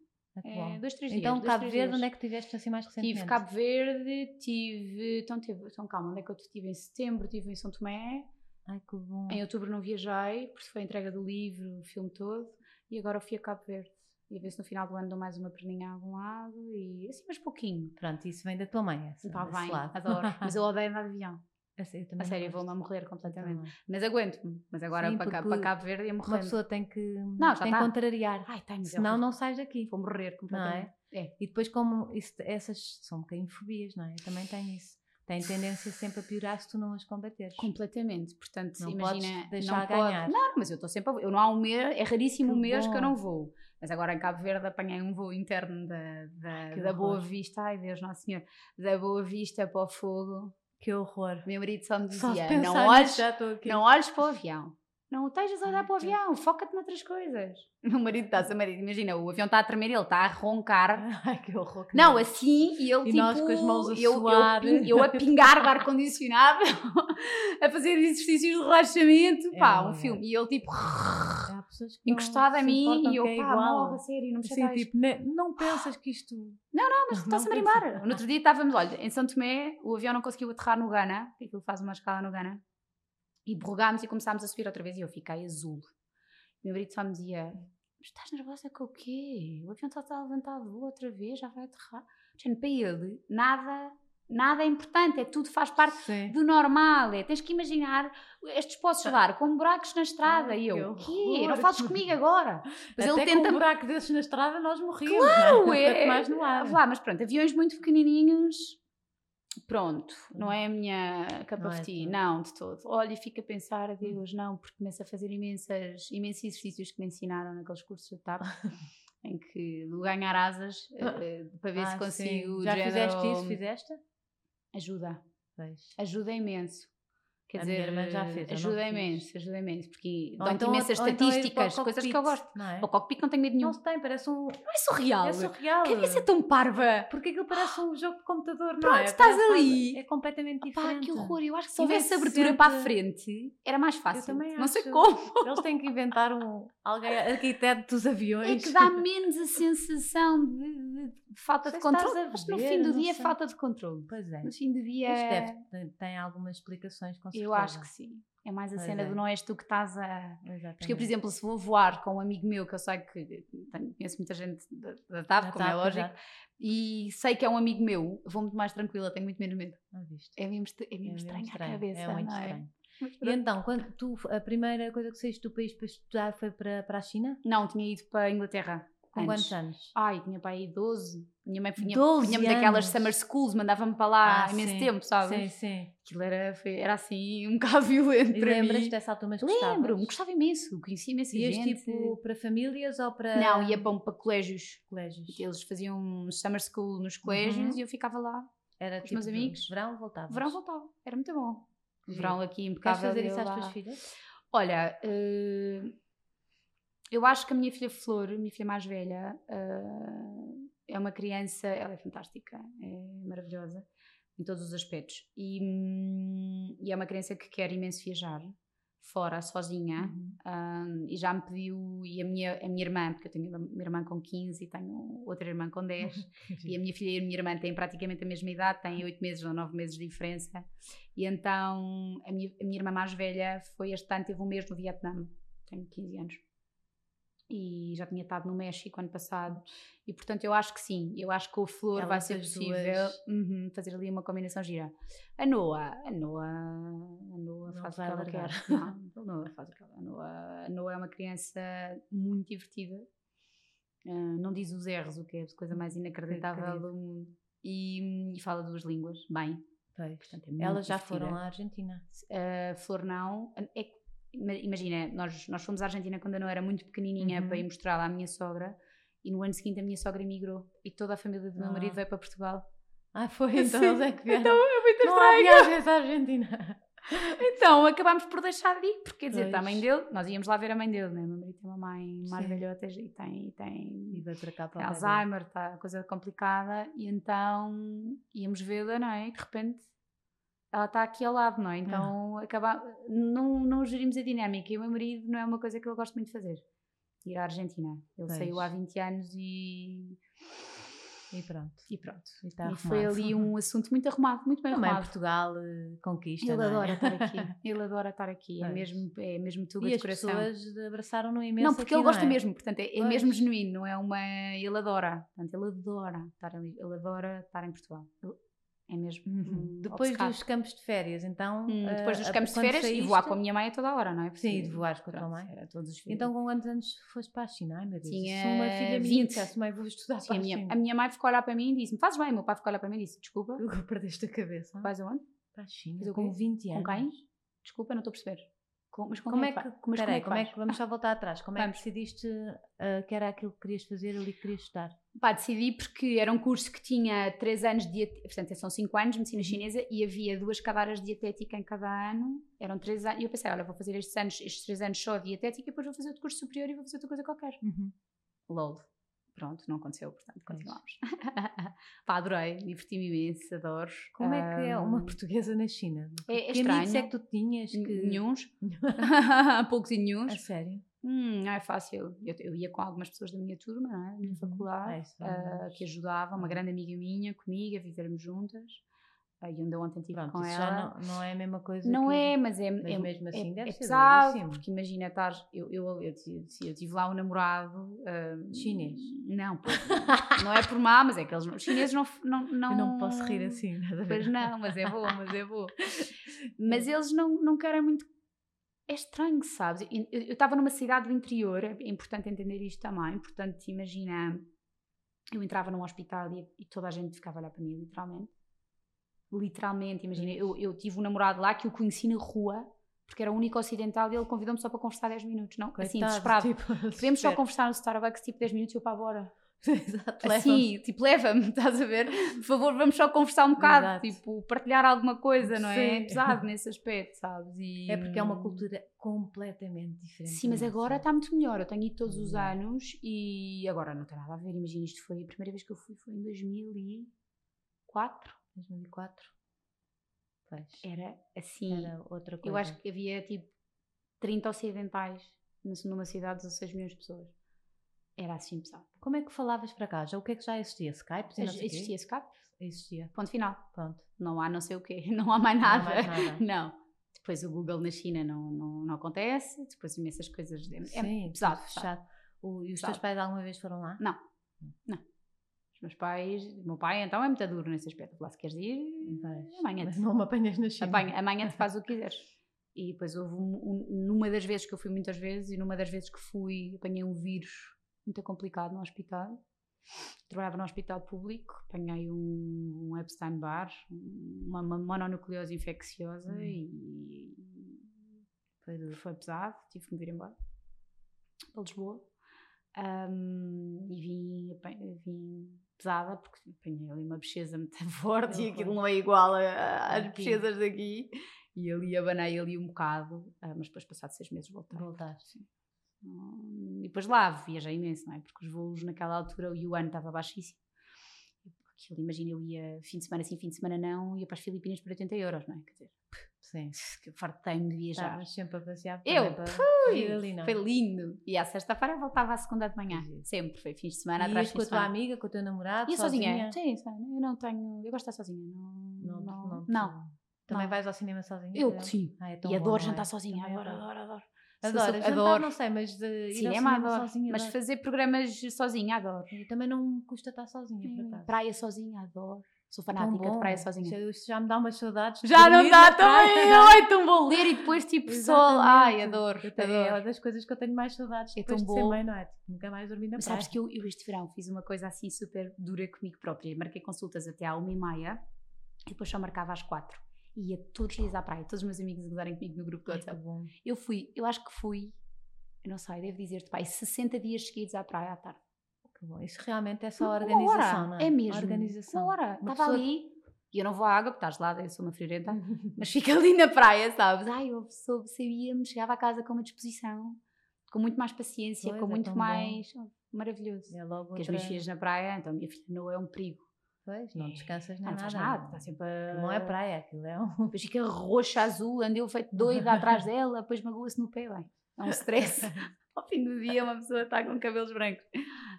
É, dois, três dias. Então, Cabo Verde, dias. onde é que estiveste assim mais recentemente? Tive Cabo Verde, tive. Então, tive, então calma, onde é que eu estive? Em setembro estive em São Tomé. Ai, que bom. Em outubro não viajei, porque foi a entrega do livro, o filme todo. E agora fui a Cabo Verde. E a ver se no final do ano dou mais uma perninha a algum lado. E assim, mas pouquinho. Pronto, isso vem da tua mãe, essa, Está bem, lado. adoro. Mas eu odeio andar de avião. A sério, A vou-me a morrer completamente. também. Mas aguento-me. Mas agora Sim, para, cá, para Cabo Verde ia Uma morrer. pessoa tem que, Não, tem que tá. contrariar. Ai, tá, é Senão não sais daqui. Vou morrer Não completamente. é? É. E depois, como isso- essas são um bocadinho fobias, não é? Eu também tenho isso. Tem tendência sempre a piorar se tu não as combateres. Completamente. Portanto, Não imagina. deixar não pode- ganhar. Não, mas eu estou sempre a Eu não há um mês, é raríssimo Que um mês que eu bom. não vou. Mas agora em Cabo Verde apanhei um voo interno da, da, Que da Boa. Vista. Ai Deus, Nossa Senhora. Da Boa Vista para o fogo. Que horror. Meu marido só me Só dizia: pensar não olhes, não olhes para o avião. Não estejas a olhar para o avião, foca-te noutras coisas. O meu marido está, seu marido, imagina, o avião está a tremer, ele está a roncar. Ai, que horror. que Não, assim, e ele E tipo. nós com as mãos a eu, eu suar. pin- Eu, a pingar de ar-condicionado, a fazer exercícios de relaxamento, É pá, um horrível. filme. E ele tipo, encostado a mim, e eu, é pá, igual. morre, a sério, não me Assim, tipo, não pensas que isto. Não, mas não está-se a pensa. marimbar. No outro dia estávamos, olha, em São Tomé, o avião não conseguiu aterrar no Ghana, aquilo faz uma escala no Ghana, e borrogámos e começámos a subir outra vez e eu fiquei azul. O meu marido só me dizia: "Mas estás nervosa com o quê? O avião está a levantar voo outra vez, já vai aterrar. Gente, para ele, nada, nada é importante, é tudo faz parte Sim. do normal. É, tens que imaginar estes poços levar com buracos na estrada. E eu, o quê? Não fales comigo agora. Mas Até ele com tenta um buraco desses na estrada nós morríamos. Claro, não é? é. Mais no ar. Vá, mas pronto, aviões muito pequenininhos, pronto, não é a minha cup Não of é tea, não, de todo. Olha, e fico a pensar, Deus, não, porque começo a fazer imensas, imensos exercícios que me ensinaram naqueles cursos de TAP, em que do ganhar asas, eh, para ver se Ah, consigo. sim. Já género- fizeste isso? Fizeste? Ajuda, Pois. ajuda imenso. Quer A minha dizer, irmã já fez, eu ajuda fiz. imenso, ajuda imenso, porque dão-te então- imensas então o estatísticas, coisas que eu gosto. Não é? O cockpit não tenho medo nenhum. Não se tem, parece um. Não é surreal. É surreal. Quem é ser tão parva? Porque aquilo parece um jogo de computador, não Pronto, é? estás Parece- ali. É completamente Pá, diferente. que horror! Eu acho que se Se houvesse abertura para a frente, era mais fácil. também Não sei acho. como. Eles têm que inventar um alguém arquiteto dos É aviões. que dá menos a sensação de, de falta de controle. Mas no fim do dia é falta de controle. Pois é. No fim do dia. Isto deve, tem, algumas explicações, com certeza. Eu acho que sim. É mais a Pois cena é. do não és tu que estás a. Exatamente. Porque eu, por exemplo, se vou voar com um amigo meu, que eu sei que conheço muita gente da, da TAP, Já como é está, lógico, exato. e sei que é um amigo meu, vou muito mais tranquila, tenho muito menos medo. Viste. É mesmo, é É mesmo mesmo estranho, estranho, a cabeça. É muito é? estranho. E então, quando tu, a primeira coisa que saíste do país para estudar foi para, para a China? Não, tinha ido para a Inglaterra. Com quantos anos? Ai, tinha para aí 12. Minha mãe punha- 12 punha-me daquelas summer schools, mandava-me para lá Ah, há imenso sim, tempo, sabes? Sim, sim. Aquilo era, foi- era assim um bocado violento E lembras-te dessa altura, mas gostavas? Lembro-me, gostava imenso, conhecia imensa Ias gente. tipo para famílias ou para Não, ia para, para colégios. colégios? Eles faziam summer school nos colégios Uhum. e eu ficava lá. Era os tipo meus amigos. verão, voltavas? Verão voltava, era muito bom. Verão aqui Queres impecável. fazer eu isso às tuas filhas? Olha, eh, eu acho que a minha filha Flor, minha filha mais velha, eh, é uma criança, ela é fantástica, é maravilhosa em todos os aspectos. E, hum, e é uma criança que quer imenso viajar fora, sozinha. Uhum. Um, e já me pediu, e a minha, a minha irmã, porque eu tenho uma uma irmã com 15 e tenho outra irmã com 10, e a minha filha e a minha irmã têm praticamente a mesma idade, têm 8 meses ou 9 meses de diferença. E então a minha, a minha irmã mais velha foi este ano, teve um mês no Vietnã, tenho 15 anos. E já tinha estado no México ano passado. E portanto eu acho que sim, eu acho que o Flor vai Elas ser possível uhum, fazer ali uma combinação gira. A Noa, a Noa, a Noa faz o que vai ela quer. Não, a Noa faz o que ela a Noa, a Noa é uma criança muito divertida. Ah, não diz os erros, o que é a coisa mais inacreditável querido. do mundo. E, e fala duas línguas, bem. Pois. Portanto, é Elas já divertida. foram à Argentina. A Flor não. É imagina, nós, nós fomos à Argentina quando eu não era muito pequenininha Uhum. para ir mostrá-la à minha sogra. E no ano seguinte a minha sogra emigrou e toda a família do meu Ah. marido veio para Portugal. Ah, foi? Então Sim. eles é que vieram. Então é muito não há viagens à Argentina. Então acabámos por deixar de ir, porque quer dizer, Pois. a mãe dele, nós íamos lá ver a mãe dele, né? Meu marido tem uma mãe mais Sim. velhota e tem, e E tem veio para cá para. Alzheimer, está coisa complicada, e então íamos vê-la, não é? E de repente ela está aqui ao lado, não é? Então acaba, não, não gerimos a dinâmica. E o meu marido não é uma coisa que ele gosta muito de fazer. Ir à Argentina. Ele Pois. saiu há 20 anos e, E pronto. e pronto. E, está e foi ali um assunto muito arrumado, muito bem Também arrumado. Portugal eh, conquista. Ele é? adora estar aqui. Ele adora estar aqui. É mesmo, é mesmo tudo E de as coração. pessoas abraçaram-no imenso. Não, porque aqui, ele gosta é? mesmo, portanto, é, é Pois. mesmo genuíno, não é uma. Ele adora, portanto, ele adora estar ali, ele adora estar em Portugal. Ele- é mesmo. Uhum. um Depois obcecado. dos campos de férias, então. Hum, depois eh, dos a- campos de férias e voar saíste- com a minha mãe a toda a hora, não é? Sim, e Porque, de voares com a tua mãe. Era todos os filhos. Então, com quantos anos foste para a China? Ai meu Deus, Tinha se uma filha minha 20. dissesse, mãe, vou estudar Sim, para a, a minha, China. a minha mãe ficou a olhar para mim e disse-me: Fazes bem, meu pai ficou a olhar para mim e disse: Desculpa, perdeste a cabeça. vais aonde? Para a China, Fazer o com quê? 20 Com anos. quem? Desculpa, não estou a perceber. Com- mas com Como é que, mas peraí, como é que, vamos só voltar atrás, como é Vamos. que decidiste eh, que era aquilo que querias fazer ali que querias estudar? Pá, decidi porque era um curso que tinha 3 anos de portanto são 5 anos de medicina Uhum. chinesa e havia duas cadeiras de dietética em cada ano, eram 3 anos, e eu pensei, olha, vou fazer estes anos, estes 3 anos só de dietética e depois vou fazer outro curso superior e vou fazer outra coisa qualquer. LOL. Pronto, não aconteceu, portanto, continuamos. Pá, adorei, diverti-me imenso, adoro. Como é que é uma portuguesa na China? É- é que amigos é estranho. que tu tinhas que... Nenhuns. Poucos e nenhuns. A sério? Hum, não é fácil. Eu, eu ia com algumas pessoas da minha turma, não é? Da minha Uhum. faculdade, Ah, é mais- que ajudavam, uma grande amiga minha comigo a vivermos juntas. E onde eu ontem estive Pronto, com isso ela. já não, não é a mesma coisa Não que... é, mas é, Mas é, mesmo assim é, deve é ser pesado, duríssimo. porque imagina estar. Eu, eu, eu, tive- eu tive lá um namorado. ah, Chinês. Não, não é por má, mas é que eles, os chineses não. não, não Eu não posso rir assim, estás a ver? Pois não, mas é boa, mas é boa. Mas eles não, não querem muito. É estranho, sabes? Eu- Eu eu estava numa cidade do interior, é importante entender isto também. Portanto, imagina, eu entrava num hospital e, e toda a gente ficava a olhar para mim, literalmente. Literalmente, imagina, eu, eu tive um namorado lá que eu conheci na rua, porque era o único ocidental e ele convidou-me só para conversar 10 minutos, não? assim, Coitado, desesperado. tipo, Podemos só conversar no Starbucks tipo 10 minutos e eu para agora. Exato. Assim, tipo, leva-me, estás a ver? Por favor, vamos só conversar um bocado, Exato. tipo, partilhar alguma coisa, não é? É Sim. pesado nesse aspecto, sabes? E, É porque é uma cultura completamente diferente. Sim, mas agora está muito melhor. Eu tenho ido todos os Exato. anos e agora não tem nada a ver. Imagina, isto foi a primeira vez que eu fui, foi em 2004. 2004. Pois. Era assim. Era outra coisa. eu acho que havia tipo 30 ocidentais numa cidade de 16 milhões de pessoas. Era assim pesado. Como é que falavas para cá? Já o que é que já existia? Skype? não? Existia Skype, Existia. ponto final. Pronto. Não há não sei o quê, não há mais Não há nada. mais nada. Não. Depois o Google na China não, não, não acontece, depois imensas coisas. É, Sim, pesado, pesado. fechado. O- e os Pesado. teus pais alguma vez foram lá? Não. Não. Meus pais, meu pai então é muito duro nesse aspecto. Lá se queres ir, Vais. amanhã Mas não me apanhas na China. Apanha, amanhã te faz o que quiseres. E depois houve um, um- numa das vezes que eu fui muitas vezes e numa das vezes que fui apanhei um vírus muito complicado no hospital. Trabalhava no hospital público, apanhei um, um Epstein-Barr, uma, uma mononucleose infecciosa Hum. e Foi foi pesado, tive que me vir embora para Lisboa. Ahm, e vim, vim pesada porque apanhei ali uma bocheza muito forte e Não aquilo não é igual às bochezas daqui. E ali abanei ali um bocado, ah, mas depois passado seis meses voltei. Voltaste. Sim. Hum, E depois lá viajei imenso, não é? Porque os voos naquela altura o yuan estava baixíssimo. Aquilo, imagina, eu ia fim de semana sim, fim de semana não, ia para as Filipinas por 80 euros, não é? Quer dizer, Sim. que fartei-me de viajar. Estavas sempre a passear Eu, para Fui, ali, não? Foi lindo. E à sexta-feira voltava à segunda de manhã. Giro. Sempre, foi fins de semana E atrás com a tua amiga, com o teu namorado, Ia sozinha? sozinha? Sim, sim, eu não tenho. Eu gosto de estar sozinha. Não. Não, não. não. Também não. vais ao cinema sozinha? Eu sim. Ah, é E bom, adoro não é? jantar sozinha. Também Adoro, adoro. Adoro, adoro. Adoro, jantar adoro. não sei, mas de Cinema, cinema adoro. sozinha Mas adoro. fazer programas sozinha, adoro. E também não me custa estar sozinha, por acaso. Praia sozinha, adoro. Sou fanática de praia bom. sozinha. Isso, isso já me dá umas saudades. de Já não dá também. Ai, tão bom ler e depois tipo sol. Ai, adoro. Eu tenho- É uma adoro. das coisas que eu tenho mais saudades É depois tão de ser bom. mãe, não é? Tipo, nunca mais dormi na Mas praia. sabes que eu, eu este verão fiz uma coisa assim super dura comigo própria. Marquei consultas até à uma e meia e depois só marcava às quatro. Ia todos os dias à praia, todos os meus amigos a gozarem comigo no grupo do WhatsApp. bom. Eu fui, eu acho que fui, eu não sei, devo dizer-te, pai, 60 dias seguidos à praia à tarde. Que bom. Isso realmente é só Uma organização, hora, não é? É mesmo. Organização. Uma hora. Uma Estava pessoa- ali e eu não vou à água porque está gelada, eu sou uma friorenta. Mas fica ali na praia, sabes? Ai, eu soube, sabia-me, chegava a casa com uma disposição, com muito mais paciência, Pois, com é muito tão bom. mais. oh, maravilhoso. É logo Porque as outra... minhas filhas na praia, então minha filha não é um perigo. Pois, não descansas nem Não, não nada. faz nada, está sempre a. Não é praia, aquilo é um... Depois fica roxa, azul, andeu feito doida atrás dela, depois magoa-se no pé, bem. É um stress. Ao fim do dia, uma pessoa está com cabelos brancos.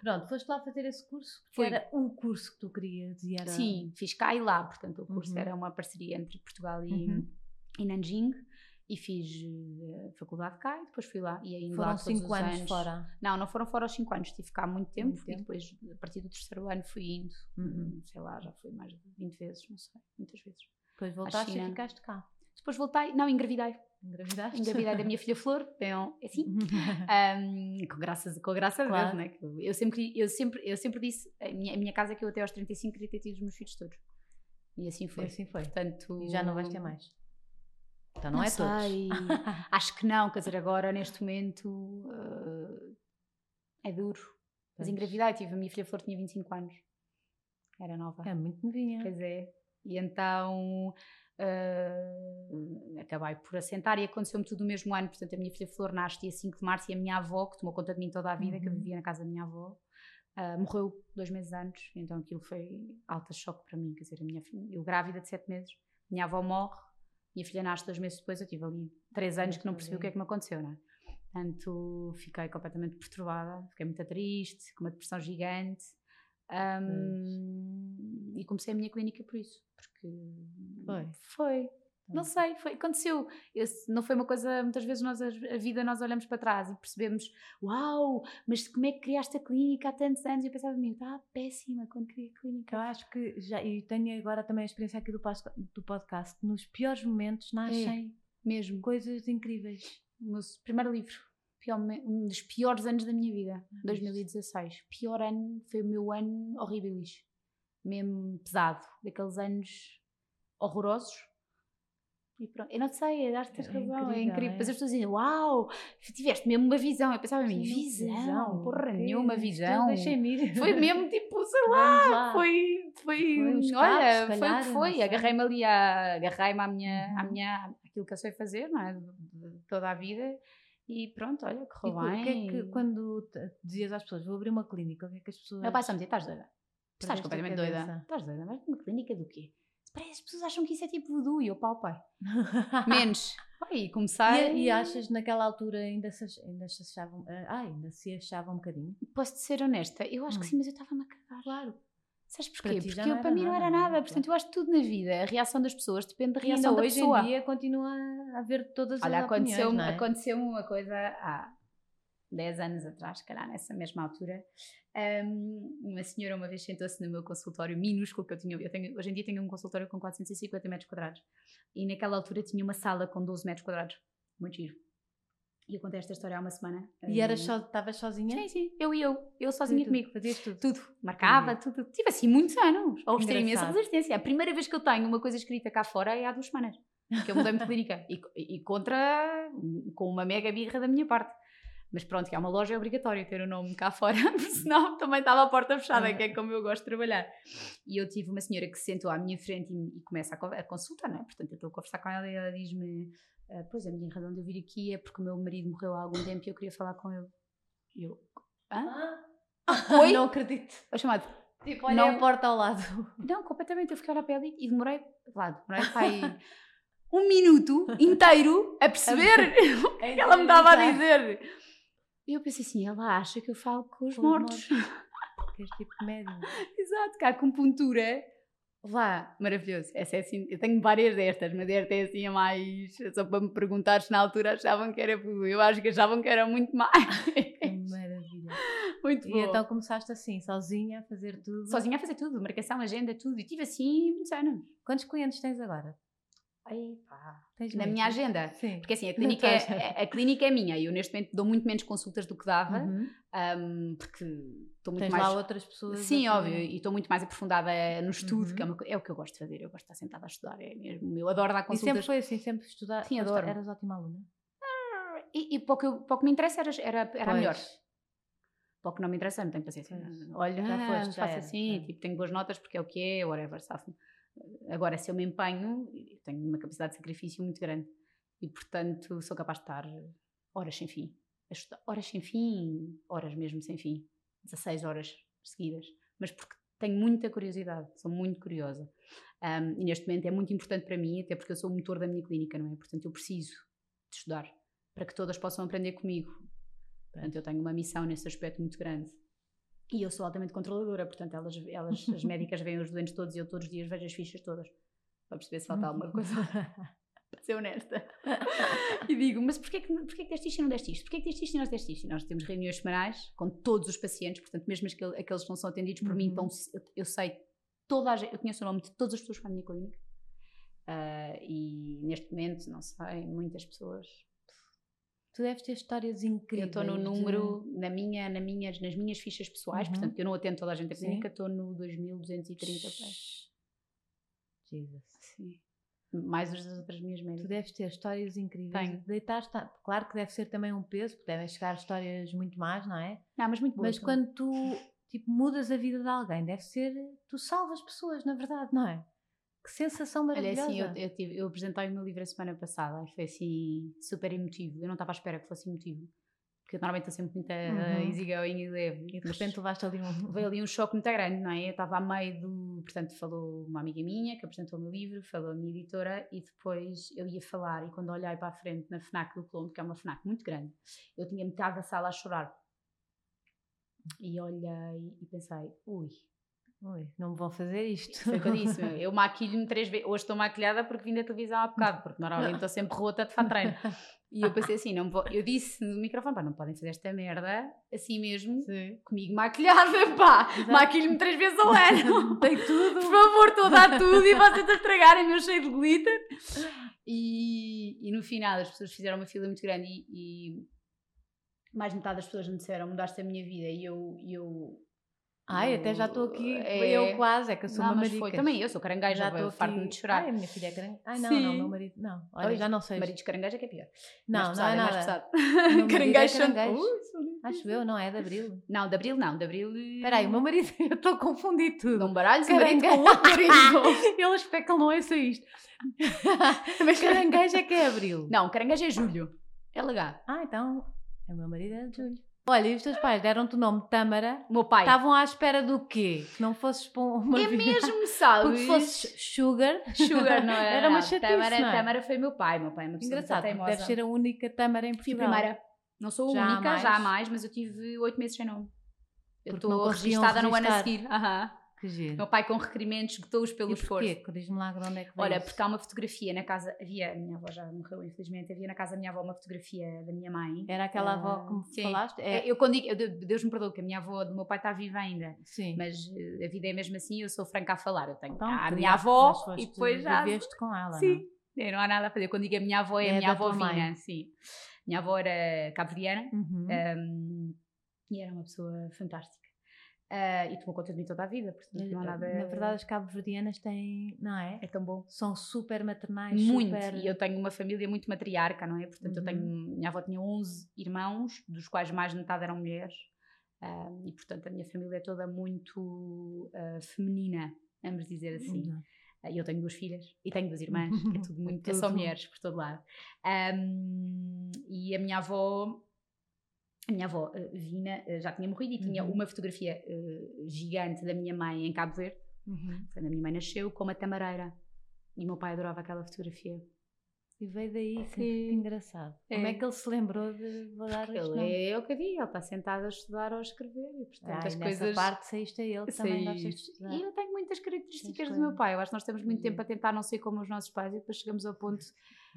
Pronto, foste lá fazer esse curso? Fui. era um curso que tu querias e era... Sim, fiz cá e lá, portanto, o curso Uhum. era uma parceria entre Portugal e, Uhum. e Nanjing. E fiz eh, faculdade cá e depois fui lá. E aí Foram cinco anos, fora. Não, não foram fora os 5 anos, estive cá há muito tempo, Muito e tempo. depois, a partir do terceiro ano, fui indo, Uhum. sei lá, já fui mais de 20 vezes, não sei, muitas vezes. Depois voltaste e ficaste cá. Depois voltei, não, engravidei. Engravidaste? Engravidei da minha filha Flor, então, é assim. Um, com graças, com a Claro. Deus, né? Eu, sempre, eu, sempre, eu sempre disse, a minha, a minha casa é que eu até aos 35 queria ter tido os meus filhos todos. E assim E foi. assim foi. Portanto, E já não vais ter mais. Então não, é sei. todos. Acho que não, quer dizer, agora neste momento eh, é duro. Mas Pois. engravidei, tive a minha filha Flor tinha 25 anos. Era nova. É muito novinha. Pois é. E então eh, acabei por assentar e aconteceu-me tudo no mesmo ano. Portanto, a minha filha Flor nasce dia 5 de março e a minha avó, que tomou conta de mim toda a vida, que eu Uhum. vivia na casa da minha avó, eh, morreu dois meses antes. Então aquilo foi alta choque para mim. Quer dizer, a minha eu grávida de 7 meses, minha avó morre, minha filha nasce dois meses depois. Eu tive ali 3 anos que não percebi o que é que me aconteceu, não é? Portanto, fiquei completamente perturbada, fiquei muito triste, com uma depressão gigante. Ahm, e comecei a minha clínica por isso, porque Foi. foi. Não sei, foi, aconteceu. Esse, não foi uma coisa, muitas vezes nós, a vida, nós olhamos para trás e percebemos, uau, mas como é que criaste a clínica há tantos anos? E eu pensava, meu, estava péssima quando criei a Eu clínica. acho que já, e tenho agora também a experiência aqui do, do podcast, nos piores momentos nascem Mesmo. coisas incríveis. O meu primeiro livro, pior um dos piores anos da minha vida, Ah, 2016. Pior ano, foi o meu ano horrível, mesmo pesado, daqueles anos horrorosos. E pronto, eu não sei, acho que tens É razão, é incrível, incrível. é. Mas as pessoas dizem, uau, tiveste mesmo uma visão. Eu pensava Sim, visão, porra que nenhuma isto visão. Deixei-me ir. Foi mesmo tipo, sei lá, lá. foi, foi, Foi olha, foi o que foi. Agarrei-me ali, a, agarrei-me à minha, à Uhum. minha, aquilo que eu sei fazer, não é? De, de toda a vida. E pronto, olha, correu co- o que é bem. que, quando dizias às pessoas, vou abrir uma clínica, o que é que as pessoas. Meu pai só me dizia, estás doida. Estás completamente doida. Estás doida, mas uma clínica do quê? As pessoas acham que isso é tipo voodoo e eu pau, pai. Menos. Pai, e comecei. E, e achas naquela altura ainda se, ainda se achavam. Ah, ainda se achava um bocadinho? Posso-te ser honesta? Eu acho que Hum. sim, mas eu estava-me a cagar. Claro. Sabes Para porquê? já Porque eu, para mim não nada, era não nada. Claro. Portanto, eu acho que tudo na vida, a reação das pessoas depende da reação ainda da hoje pessoa. em dia continua a haver todas Olha, as aconteceu-me opiniões, é? aconteceu uma coisa há 10 anos atrás, se calhar nessa mesma altura. Hum, uma senhora uma vez sentou-se no meu consultório minúsculo que eu tinha. Eu tenho, hoje em dia tenho um consultório com 450 metros quadrados. E naquela altura tinha uma sala com 12 metros quadrados. Muito giro. E eu contei esta história há uma semana. E eras Hum, só, estavas sozinha? Sim, sim. Eu e eu. Eu sozinha Tu- tu comigo. Fazias tudo. Tudo. Marcava, tudo. Tive assim muitos anos. A oferecer imensa resistência. A primeira vez que eu tenho uma coisa escrita cá fora é há duas semanas. Que eu mudei-me de clínica. E, e contra. com uma mega birra da minha parte. Mas pronto, que é uma loja é obrigatório ter o nome cá fora, senão também estava a porta fechada, que é como eu gosto de trabalhar. E eu tive uma senhora que se sentou à minha frente e, e começa a, a consulta, não é? Portanto, eu estou a conversar com ela e ela diz-me: "Ah, Pois a minha razão de eu vir aqui é porque o meu marido morreu há algum tempo e eu queria falar com ele. E eu: Hã? Ah, Oi? Não acredito. Eu chamado. Tipo, olha Não. a porta ao lado. Não, completamente. Eu fiquei a olhar para ela e demorei, lá, demorei pai, um minuto inteiro a perceber o que ela me estava a dizer. E eu pensei assim: ela acha que eu falo com os Com os mortos. Que és tipo médium. Exato, cá com puntura. Lá, maravilhoso. Essa é assim, eu tenho várias destas, mas esta é assim a mais. Só para me perguntar se na altura achavam que era. Eu acho que achavam que era muito mais. Que maravilha. muito bom. E então começaste assim, sozinha, a fazer tudo. Sozinha a fazer tudo, marcação, agenda, tudo. E tive assim muitos anos. Quantos clientes tens agora? Tens Na minha agenda. Sim. Porque assim, a clínica, Estás. é, a, a clínica é minha e eu neste momento dou muito menos consultas do que dava, Uhum. um, porque estou muito Tens mais. lá outras pessoas. Sim, a óbvio, e estou muito mais aprofundada no estudo, Uhum. que é, uma co- é o que eu gosto de fazer. Eu gosto de estar sentada a estudar, é mesmo. Eu adoro dar E sempre consultas. foi assim, sempre estudar. Sim, adoro. Eras ótima aluna. E, e para, o que eu- para o que me interessa era, era, era a melhor. Para o que não me interessa, não tenho paciência. Olha, Já foste, já faço era, assim, é. tipo, tenho boas notas porque é o que é, whatever, safo Agora, se eu me empenho, eu tenho uma capacidade de sacrifício muito grande e, portanto, sou capaz de estar horas sem fim. Horas sem fim, horas mesmo sem fim. 16 horas seguidas. Mas porque tenho muita curiosidade, sou muito curiosa. Um, e neste momento é muito importante para mim, até porque eu sou o motor da minha clínica, não é? Portanto, eu preciso de estudar para que todas possam aprender comigo. Portanto, eu tenho uma missão nesse aspecto muito grande. E eu sou altamente controladora, portanto, elas, elas as médicas veem os doentes todos e eu todos os dias vejo as fichas todas para perceber se falta alguma coisa, para ser honesta. e digo, mas porquê que, porquê que deste isto e não deste isto? Porquê que deste isto e não deste isto? E nós temos reuniões semanais com todos os pacientes, portanto, mesmo aquele- aqueles que não são atendidos por mim, Uhum. então eu, eu sei toda a gente, eu conheço o nome de todas as pessoas que vão à minha clínica. Ah, e neste momento, não sei, muitas pessoas Tu deves ter histórias eu incríveis. estou no de- número, na minha, na minhas, nas minhas fichas pessoais, Uhum. portanto, eu não atendo toda a gente da clínica, estou no 2230. pá. Jesus. Sim. Mais as outras minhas médicas. Tu deves ter histórias incríveis. Tenho. Deitaste, claro que deve ser também um peso, porque devem chegar histórias muito mais, não é? Não, mas muito boa. Mas quando tu tipo, mudas a vida de alguém, deve ser. Tu salvas pessoas, na verdade, não é? Que sensação Olha, maravilhosa. assim, eu, eu, tive, eu apresentei o meu livro a semana passada e foi assim, super emotivo. Eu não estava à espera que fosse emotivo. Porque eu normalmente estou sempre muito Uhum. uh, easygoing e leve. E de repente levaste ali um. veio ali um choque muito grande, não é? Eu estava a meio do. Portanto, falou uma amiga minha que apresentou o meu livro, falou a minha editora e depois eu ia falar. E quando olhei para a frente na FNAC do Colombo, que é uma FNAC muito grande, eu tinha metade da sala a chorar. E olhei e pensei, ui, Ui, não me vão fazer isto. foi o que eu disse. Eu maquilho-me três vezes. Hoje estou maquilhada porque vim da televisão há bocado, porque normalmente estou sempre rota de fato treino. E eu pensei assim, não vou, eu disse no microfone, pá, não podem fazer esta merda assim mesmo, Sim. comigo maquilhada, pá, maquilho-me três vezes ao ano. Tem tudo. Por favor, estou a dar tudo e vocês a estragarem meu cheio de glitter. E, e no final as pessoas fizeram uma fila muito grande e, e mais de metade das pessoas me disseram mudaste a minha vida e eu, e eu Ai, até já estou aqui. É. Eu quase, é que eu sou não, uma marica. foi também eu sou carangueja, Já estou farto-me de chorar. Ai, a minha filha é carangueja. Ai, não, Sim. não, meu marido. Não, olha, já não sei. Maridos carangueja que é pior. Não, mais não pesado, é mais nada. marido é Caranguejo são- caranguejo. Lindos. Acho eu, não é de abril. Não, de abril não, de abril. Espera aí, o meu marido, eu estou a confundir tudo. Não baralhos o marido Caranguejo. com outro marido. Ele espera que ele não ouça isto. Mas caranguejo é que é abril. Não, caranguejo é julho. É legal. Ah, então, o meu marido é de julho. Olha, e os teus pais deram-te o nome Tâmara? Meu pai. Estavam à espera do quê? Que não fosses para uma É vida- mesmo, sabes? Porque fosses Sugar. Sugar, não era? Era uma chatice, Tâmara, não é? Tâmara foi meu pai. Meu pai é uma pessoa Engraçado, teimosa. deve ser a única Tâmara em Fui a Portugal. primeira. Não sou a Já única, mais? já há mais, mas eu tive oito meses sem nome. Eu estou registada no ano a seguir. Aham. Que giro. Meu pai com requerimentos esgotou-os E pelo esforço. porquê? Diz-me lá de onde é que Olha, porque há uma fotografia na casa, havia, a minha avó já morreu infelizmente, havia na casa da minha avó uma fotografia da minha mãe. Era aquela Ah, avó que me sim. falaste? É, Eu quando digo, eu- Deus me perdoe que a minha avó do meu pai está viva ainda, sim. mas eh, a vida é mesmo assim, eu sou franca a falar, eu tenho Então, a minha avó e depois já... Viveste com ela, Sim, não? É, não há nada a fazer. Quando digo a minha avó, é, É a minha avó. Vina, sim. Minha avó era cabo-verdiana Uhum. um, e era uma pessoa fantástica. Ah, e tomou conta de mim toda a vida, portanto não há nada... Na verdade, as cabo-verdianas têm, não é? é tão bom. São super maternais, Muito, super... e eu tenho uma família muito matriarca, não é? Portanto, eu Uhum. tenho, minha avó tinha 11 irmãos, dos quais mais de metade eram mulheres, ah, e portanto a minha família é toda muito ah, feminina, vamos dizer assim. Uhum. Eu tenho duas filhas e tenho duas irmãs, que é tudo muito, é só mulheres por todo lado. Ahm, e a minha avó, a minha avó eh, Vina eh, já tinha morrido e tinha Uhum. uma fotografia eh, gigante da minha mãe em Cabo Verde, Uhum. quando a minha mãe nasceu, com uma tamareira. E meu pai adorava aquela fotografia. E veio daí, sim. Sim. Que engraçado. Como É. é que ele se lembrou de dar Ele é o que eu digo, ele está sentado a estudar ou a escrever e portanto Ah, as e coisas... parte saíste a ele, que também gostas de estudar. E eu tenho muitas características do meu pai. Eu acho que nós temos muito tempo a tentar não ser como os nossos pais e depois chegamos ao ponto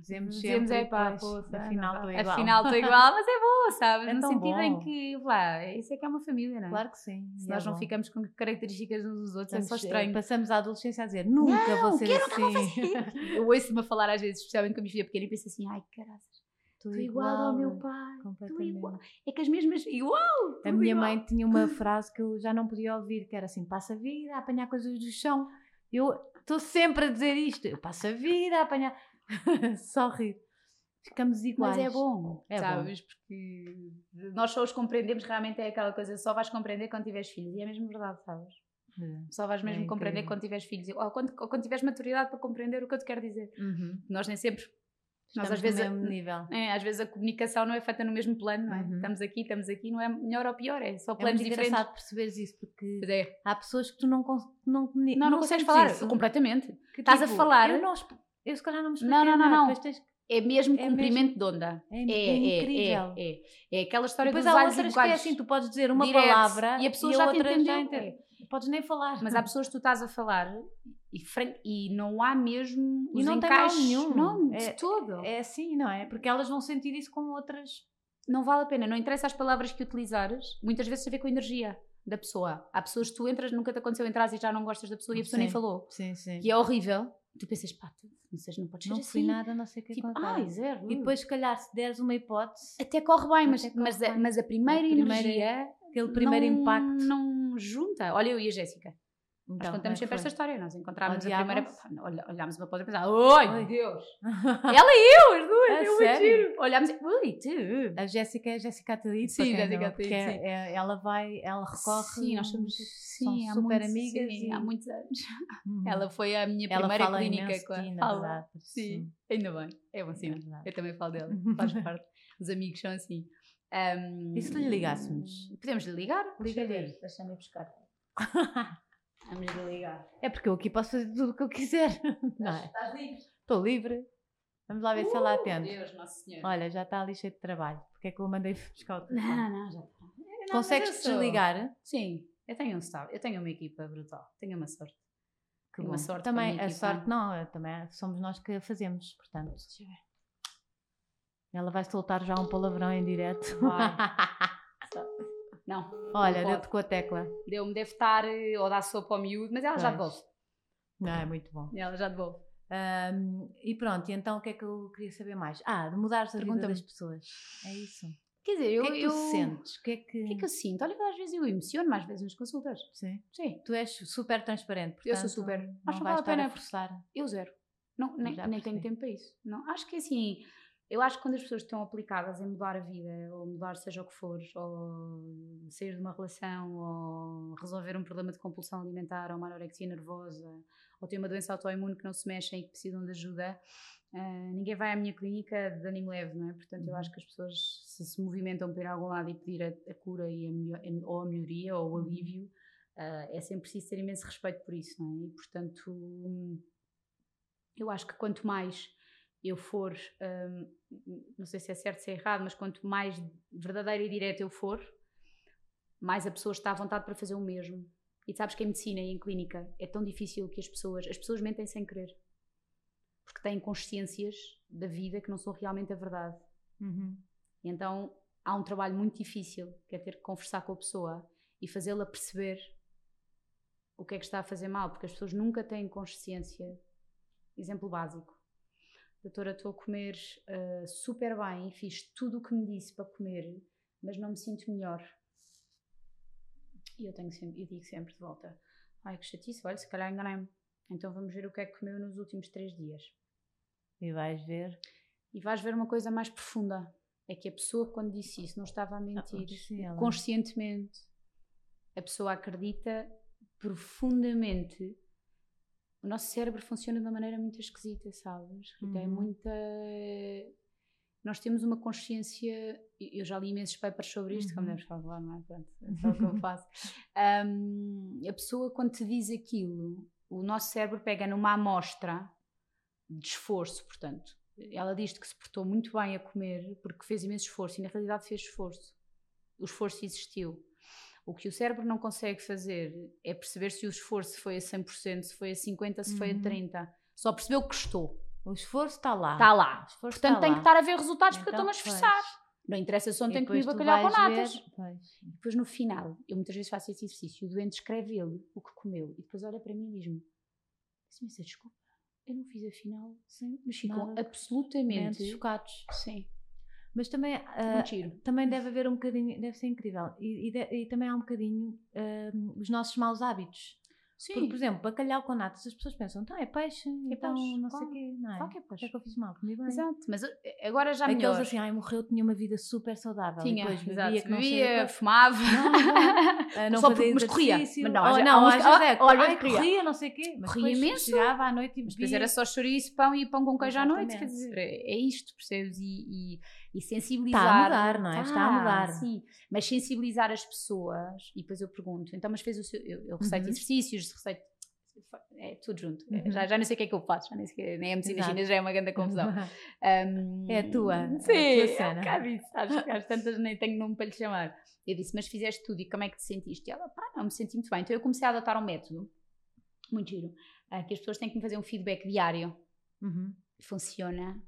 Dizemos Dizemos, sempre, é pá, pois, afinal não, estou igual. Afinal estou igual, mas é boa, sabes? É no sentido em bom. que, lá, isso é que é uma família, não é? Claro que sim. Se nós é não bom. ficamos com características uns dos outros, é só Estamos, eh, estranho. Passamos a adolescência a dizer nunca vou ser assim. fazer. Eu ouço-me a falar às vezes, especialmente com a minha filha pequena, e penso assim, ai caraças, Estou estou igual ao meu pai, estou igual. É que as mesmas, igual, A minha igual. mãe tinha uma frase que eu já não podia ouvir, que era assim: passa a vida a apanhar coisas do chão. Eu estou sempre a dizer isto. Eu passo a vida a apanhar. Só rir. Ficamos iguais. Mas é bom, É bom. sabes? Porque nós só os compreendemos, realmente é aquela coisa, só vais compreender quando tiveres filhos. E é mesmo verdade, sabes? É. Só vais mesmo É compreender quando tiveres filhos. Ou quando, ou quando tiveres maturidade para compreender o que eu te quero dizer. Uhum. Nós nem sempre. Nós Estamos às vezes. no mesmo nível. É, às vezes a comunicação não é feita no mesmo plano, não é? Uhum. Estamos aqui, estamos aqui, não é melhor ou pior, é só É planos muito diferentes. engraçado perceberes isso, porque é. há pessoas que tu não, não comunicas. Não, não, consegues falar completamente. Estás a falar- Eu, não, eu se calhar não me expliquei Não, não, não, nada, não. tens- É mesmo É comprimento de onda. É, É, é é, incrível. é, é. É aquela história Depois dos há outras e que é assim, tu podes dizer uma Direto. palavra E a pessoa já te outra entendeu. entende. Podes nem falar. Mas há pessoas que tu estás a falar e, e não há mesmo E os não tem mal encaixes. nenhum. Não, de É- todo. É assim, não é? Porque elas vão sentir isso com outras. Não vale a pena. Não interessa as palavras que utilizares. Muitas vezes tem a ver com a energia da pessoa. Há pessoas que tu entras, nunca te aconteceu entrar e já não gostas da pessoa e a pessoa nem Sim. falou. Sim, sim. E é horrível. Tu pensas, pá, tu, não sei, não podes ser não assim. fui nada, não sei o que Tipo, acontece. ai, zero. E depois, se calhar, se deres uma hipótese, Até corre bem, mas, corre mas, a, bem. mas a primeira, A primeira- energia. aquele primeiro não, impacto. Não junta. Olha, eu e a Jéssica. Então, Nós é contamos que sempre esta foi? história. Nós encontramos a primeira. Olha- Olhámos uma para outra e pensámos, Oi. Deus! Ela e eu, as duas, A é muito sério? Olhámos e, ui, tu. A Jéssica é a Jéssica Atalito, Sim, Jéssica Atalito, sim. é- é- ela vai, ela recorre. Sim, nós somos são sim, há super muitos- amigas sim, e- há muitos anos. Uhum. Ela foi a minha Ela primeira clínica com a de ti, na fala. verdade, Sim, ainda bem. É bom sinal. verdade. Eu também falo dela, faz parte. Os amigos são assim. Ahm, E se lhe ligássemos? Podemos lhe ligar? Liga-lhe eu Deixa-me buscar. Vamos lhe ligar. É porque eu aqui posso fazer tudo o que eu quiser. Não é? Estás livre? Estou livre. Vamos lá ver se ela atende. Deus, Nossa Senhora. Olha, já está ali cheio de trabalho. Porque é que eu mandei buscar o telefone? Não, não, já está. Não, Consegues desligar? Sim, eu tenho um staff, eu tenho uma equipa brutal, tenho uma sorte. Que uma sorte também a equipa. sorte não, é- também é- somos nós que a fazemos, portanto. Deixa eu ver. Ela vai soltar já um palavrão em direto. Vai. Não, Olha, Não deu-te com a tecla. deu-me, deve estar eh, ou dar sopa ao miúdo, mas ela já Pois. devolve. Não, é muito bom. Ela já devolve. Ahm, e pronto, e então o que é que eu queria saber mais? Ah, de mudares a vida das pessoas. É isso. Quer dizer, eu. o que é que eu... tu sentes? O que é que... Que é que eu sinto? Olha, às vezes eu emociono, às vezes nas consultas. Sim. Sim, Tu és super transparente, Eu sou portanto, super. Não Acho que vale a pena. forçar. eu zero. Não, nem, Já nem tenho tempo para isso. Não, acho que assim, eu acho que quando as pessoas estão aplicadas em mudar a vida, ou mudar seja o que for, ou sair de uma relação, ou resolver um problema de compulsão alimentar, ou uma anorexia nervosa, ou ter uma doença autoimune que não se mexe e que precisam de ajuda, ah, ninguém vai à minha clínica de ânimo leve, não é? Portanto, eu Uhum. acho que as pessoas, se se, movimentam para ir a algum lado e pedir a, a cura e a melhor, ou a melhoria ou o Uhum. alívio, uh, é sempre preciso ter imenso respeito por isso, não é? E portanto, eu acho que quanto mais eu for, hum, não sei se é certo, se é errado, mas quanto mais verdadeira e direta eu for, mais a pessoa está à vontade para fazer o mesmo. E sabes que em medicina e em clínica é tão difícil que as pessoas, as pessoas mentem sem querer. Porque têm consciências da vida que não são realmente a verdade. Uhum. E então há um trabalho muito difícil, que é ter que conversar com a pessoa e fazê-la perceber o que é que está a fazer mal, porque as pessoas nunca têm consciência. Exemplo básico. Doutora, estou a comer uh, super bem, fiz tudo o que me disse para comer, mas não me sinto melhor. E eu, tenho sempre, eu digo sempre de volta: ai que chatice, olha, se calhar enganei-me. Então vamos ver o que é que comeu nos últimos três dias. E vais ver. E vais ver uma coisa mais profunda. É que a pessoa, quando disse isso, não estava a mentir. Ah, sim, ela- Conscientemente. A pessoa acredita profundamente. O nosso cérebro funciona de uma maneira muito esquisita, sabes? Rita? É Uhum. muita. Nós temos uma consciência. Eu já li imensos papers sobre isto, como Uhum. deves falar, não é? Pronto, é só o que eu faço. Hum, a pessoa, quando te diz aquilo, o nosso cérebro pega numa amostra de esforço, portanto. Ela diz que se portou muito bem a comer porque fez imenso esforço e na realidade fez esforço. O esforço existiu. O que o cérebro não consegue fazer é perceber se o esforço foi a 100%, se foi a 50%, se foi a Uhum. 30%. Só percebeu que custou. O esforço está lá. Está lá. Portanto, está tem lá. que estar a ver resultados porque eu Então, estou-me a esforçar. Não interessa se ontem comi bacalhau com natas. ver- Pois. Depois no final, eu muitas vezes faço esse exercício, o doente escreve ele o que comeu e depois olha para mim e diz-me: "Peço-me desculpa, eu não fiz afinal, sim, mas ficam absolutamente. Chocados. Sim, Mas também, ah, giro. também deve haver um bocadinho, deve ser incrível. E, e de- e também há um bocadinho ah, os nossos maus hábitos. Sim, Porque, por exemplo, bacalhau com natas, as pessoas pensam, então é peixe, É então peixe, não sei o quê, não é? Que é O que é peixe. que eu fiz mal? Comi bem. exato. Mas eh, agora já Aqueles melhor. assim, ai, morreu, tinha uma vida super saudável. Tinha, depois exato. bebia, que não Bebia, fumava. Não, não. Ah, não Só fazia porque- mas corria. Mas não, às- não, às vezes é, olha, ai, corria. corria, não sei o quê. Mas Corria imenso. chegava à noite e Mas depois bebia. era só chouriço, pão e pão com queijo à noite. Quer dizer, é, é isto, percebes? E, e, e sensibilizar. Está a mudar, não é? Está a Tá, mudar. Sim, mas sensibilizar as pessoas. E depois eu pergunto, então, mas fez o seu. Eu, eu receito Uhum. exercícios, receito. É tudo junto. Uhum. Já, já não sei o que é que eu faço, já nem sei, nem a medicina chinesa já é uma grande confusão. Um, É a tua, a Sim, tua é cena. um isso. Que às tantas nem tenho nome para lhe chamar. Eu disse, mas fizeste tudo e como é que te sentiste? E ela, pá, não, me senti muito bem. Então eu comecei a adotar um método, muito giro, ah, que as pessoas têm que me fazer um feedback diário. Uhum. Funciona.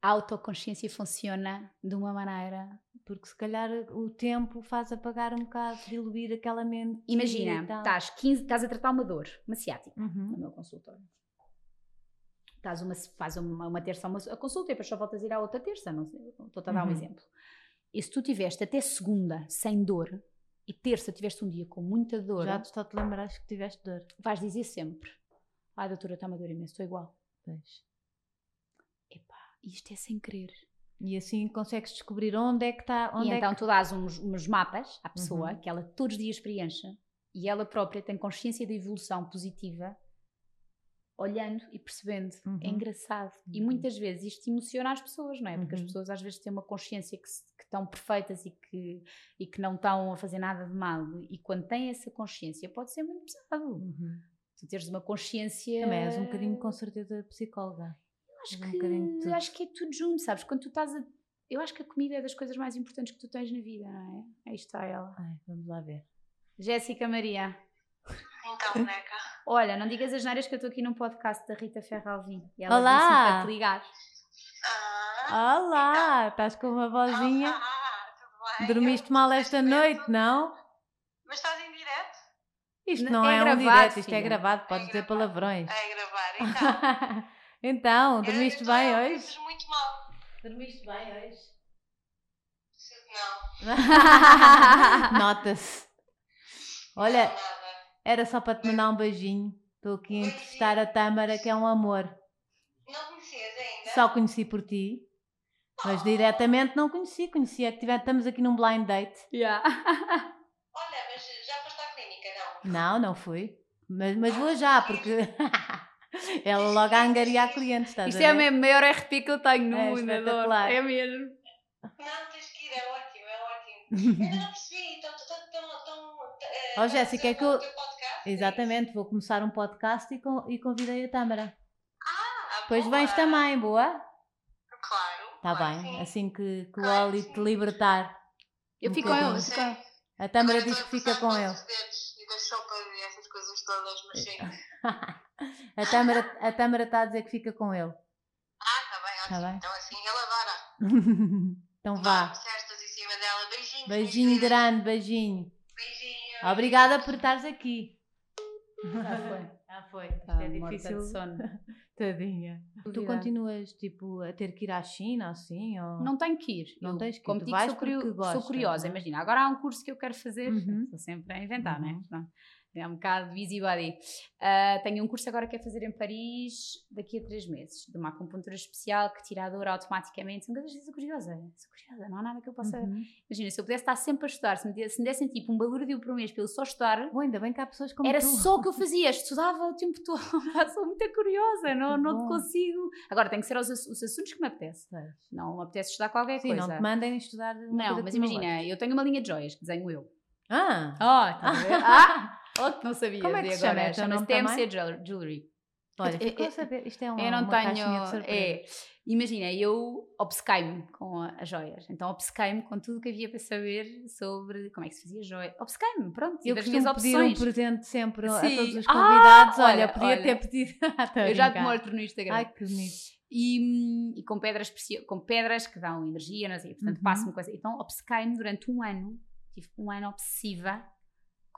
A autoconsciência funciona de uma maneira. Porque se calhar o tempo faz apagar um bocado, diluir aquela mente. Imagina, e tal. estás, 15, estás a tratar uma dor, uma ciática, Uhum. no meu consultório. Estás uma, faz uma, uma terça uma, a consulta e depois só voltas a ir à outra terça. Não sei, estou a dar um Uhum. exemplo. E se tu tiveste até segunda sem dor e terça tiveste um dia com muita dor, Já tu só te lembraste que tiveste dor. vais dizer sempre: Ai, doutora, está-me a dor imenso, estou igual. Pois. Isto é sem querer. E assim consegues descobrir onde é que está. Onde e é então que... tu dás uns, uns mapas à pessoa Uhum. que ela todos os dias preencha e ela própria tem consciência da evolução positiva olhando e percebendo. Uhum. É engraçado. E Uhum. muitas vezes isto emociona as pessoas, não é? Porque as Uhum. pessoas às vezes têm uma consciência que, se- que estão perfeitas e que, e que não estão a fazer nada de mal. E quando têm essa consciência pode ser muito pesado. Uhum. Tu teres uma consciência. Também és um bocadinho com certeza psicóloga. Acho um que, acho que é tudo junto, sabes? Quando tu estás a. Eu acho que a comida é das coisas mais importantes que tu tens na vida, não é? Aí está ela. Ai, vamos lá ver. Jéssica Maria. Então, boneca. Olha, não digas as neiras que eu estou aqui num podcast da Rita Ferralvin. E ela Olá! disse para te ligar. Ah, Olá, estás com uma vozinha. ah, tudo bem? Dormiste Eu, mal esta noite, não? Mas estás em direto? Isto não é é, um gravado, direto, isto é filha. gravado, pode É dizer gravado. palavrões. É gravar, então. então, Eu- dormiste eu bem hoje? muito mal. Dormiste bem hoje? Não. Nota-se. Olha, era só para te mandar um beijinho. Estou aqui a entrevistar a Tâmara, que é um amor. Não conhecias ainda? Só conheci por ti, mas diretamente não conheci. Conheci é que tive- estamos aqui num blind date. Yeah. Olha, mas já foste à clínica, não? Não, não fui. Mas, mas vou já, porque ela logo a angariar clientes, estás Isto a é ver? o mesmo maior RP que eu tenho no É mundo. adoro. espetacular. É mesmo. Não, tens que ir, é ótimo, é ótimo. Ainda não percebi, então, estão, estão, eh, Ó, a Jéssica, fazer é que o eu-? É Exatamente, vou começar um podcast e, con- e convidei a Tâmara. Ah, Depois boa. vens também, boa? Claro. Tá claro bem, sim. assim que, que o Claro que Oli sim. te libertar. Eu Um fico com ele, fico com. A Tâmara diz que a fica com ele. dos dedos E da sopa e essas coisas todas, mas sim. a Tâmara a Tâmara está a dizer que fica com ele. Ah, tá bem, ótimo. Tá bem. Então assim ele adora. então vá. Beijinho queridas. grande, beijinho. Beijinho. Obrigada por estares aqui. Já foi. Já foi. Isto Tá é difícil. de sono. Tadinha. Tu continuas, tipo, a ter que ir à China, assim? Ou... Não tenho que ir. Não eu, tens que ir, como tu digo, vais sou, curio- porque sou curiosa. não é? Imagina, agora há um curso que eu quero fazer. Uhum. Estou sempre a inventar, Uhum. né? Pronto. É um bocado busybody. Ah, tenho um curso agora que é fazer em Paris daqui a três meses, de uma acupuntura especial que tira a dor automaticamente. São coisas sou curiosa. Sou curiosa, não há nada que eu possa. Uhum. Imagina, se eu pudesse estar sempre a estudar, se me, desse- se me dessem tipo um balúrdio por mês para eu só estudar, Bom, ainda bem que há pessoas como era tu. só o que eu fazia, estudava o tempo todo. Sou muito curiosa, não, Que não bom. consigo. Agora tem que ser os, os assuntos que me apetece. Pois. Não me apetece estudar qualquer Sim, coisa. não te mandem estudar. Não, mas imagina, eu tenho uma linha de joias que desenho eu. Ah! Ah, estás a ver? Ah, oh, não sabia. Como é que se chama? É Chama-se TMC Jewel- Jewelry. Olha, eu- ficou eu- a saber. Isto é uma, eu não uma tenho. É, imagina, eu obcecai-me com a- as joias. Então obcecai-me com tudo o que havia para saber sobre como é que se fazia joia. Obcecai-me, pronto. Eu costumo pedir um presente sempre a Sim. todos os Ah, convidados. olha, olha, podia olha. ter pedido. A eu já te mostro no Instagram. Ai, que bonito. e, e com pedras com pedras que dão energia, não sei, portanto Uhum. passo-me coisa. Então obcecai-me durante um ano, tive um ano obsessiva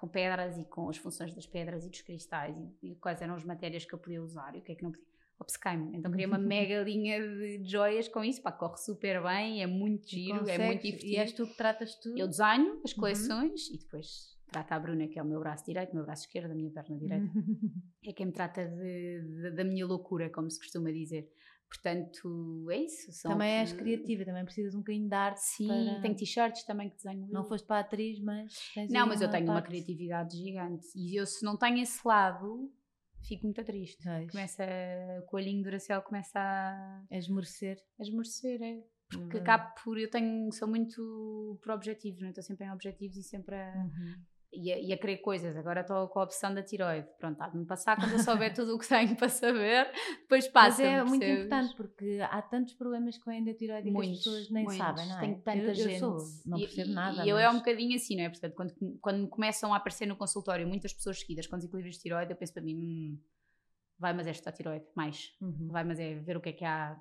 com pedras e com as funções das pedras e dos cristais e, e quais eram as matérias que eu podia usar e o que é que não podia. Obcecai-me. Então queria uma mega linha de joias com isso, pá, corre super bem, é muito giro, é muito divertido. E és tu que tratas tudo? Eu desenho Uhum. as coleções e depois trata a Bruna, que é o meu braço direito, o meu braço esquerdo, a minha perna direita é quem me trata de- de- da minha loucura, como se costuma dizer. Portanto, é isso. também és criativa, também precisas um bocadinho de arte. Sim, para- tenho t-shirts também que desenho. Não foste para a atriz, mas. tens Não, mas eu tenho uma parte. criatividade gigante. E eu, se não tenho esse lado, fico muito triste. Pois. Começa, o coelhinho Duracell começa a, A esmorecer. a esmorecer, é. Porque Uhum. acabo por. Eu tenho, sou muito por objetivos, não é? Estou sempre em objetivos e sempre a, Uhum. E a, e a querer coisas. Agora estou com a opção da tiroide. Pronto, há de me passar quando eu souber tudo o que tenho para saber. Depois Mas passa. é muito importante porque há tantos problemas com a endotiroide que as Muitos, pessoas nem muitos. sabem, não é? Tem tanta eu, eu gente. sou, não percebo e, nada. E eu é um mas- bocadinho assim, não é? Portanto, quando, quando me começam a aparecer no consultório muitas pessoas seguidas com desequilíbrios de tiroide, eu penso para mim, hum, vai, mas é esta tiroide, mais. Uhum. Vai, mas é ver o que é que há,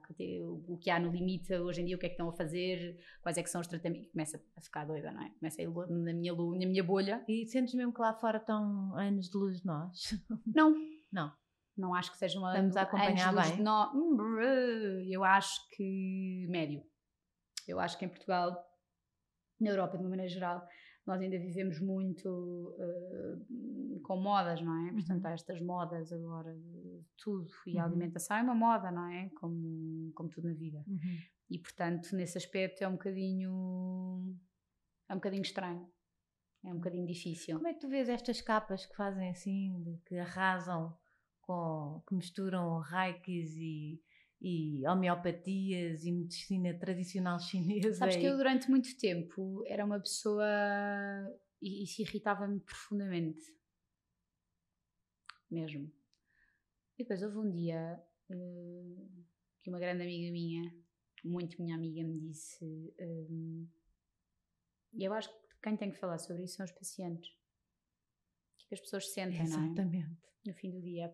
o que há no limite hoje em dia, o que é que estão a fazer, quais é que são os tratamentos. Começa a ficar doida, não é? Começa a ir na minha, na minha bolha. E sentes mesmo que lá fora estão anos de luz de nós? Não. Não. Não acho que seja uma. Estamos a acompanhar anos-luz bem. de nó- Hum, Eu acho que médio. Eu acho que em Portugal, na Europa de uma maneira geral, nós ainda vivemos muito eh, com modas, não é? Portanto, Uhum. há estas modas agora de tudo. E a Uhum. alimentação é uma moda, não é? Como, como tudo na vida. E portanto, nesse aspecto é um bocadinho. É um bocadinho estranho. É um bocadinho difícil. Como é que tu vês estas capas que fazem assim, que arrasam, com, que misturam reikis e, e homeopatias e medicina tradicional chinesa? Sabes que e- eu durante muito tempo era uma pessoa e isso irritava-me profundamente. Mesmo. E depois houve um dia eh, que uma grande amiga minha, muito minha amiga, me disse: eh, E eu acho que quem tem que falar sobre isso são os pacientes. O que é que as pessoas sentem, não é? Exatamente. No fim do dia.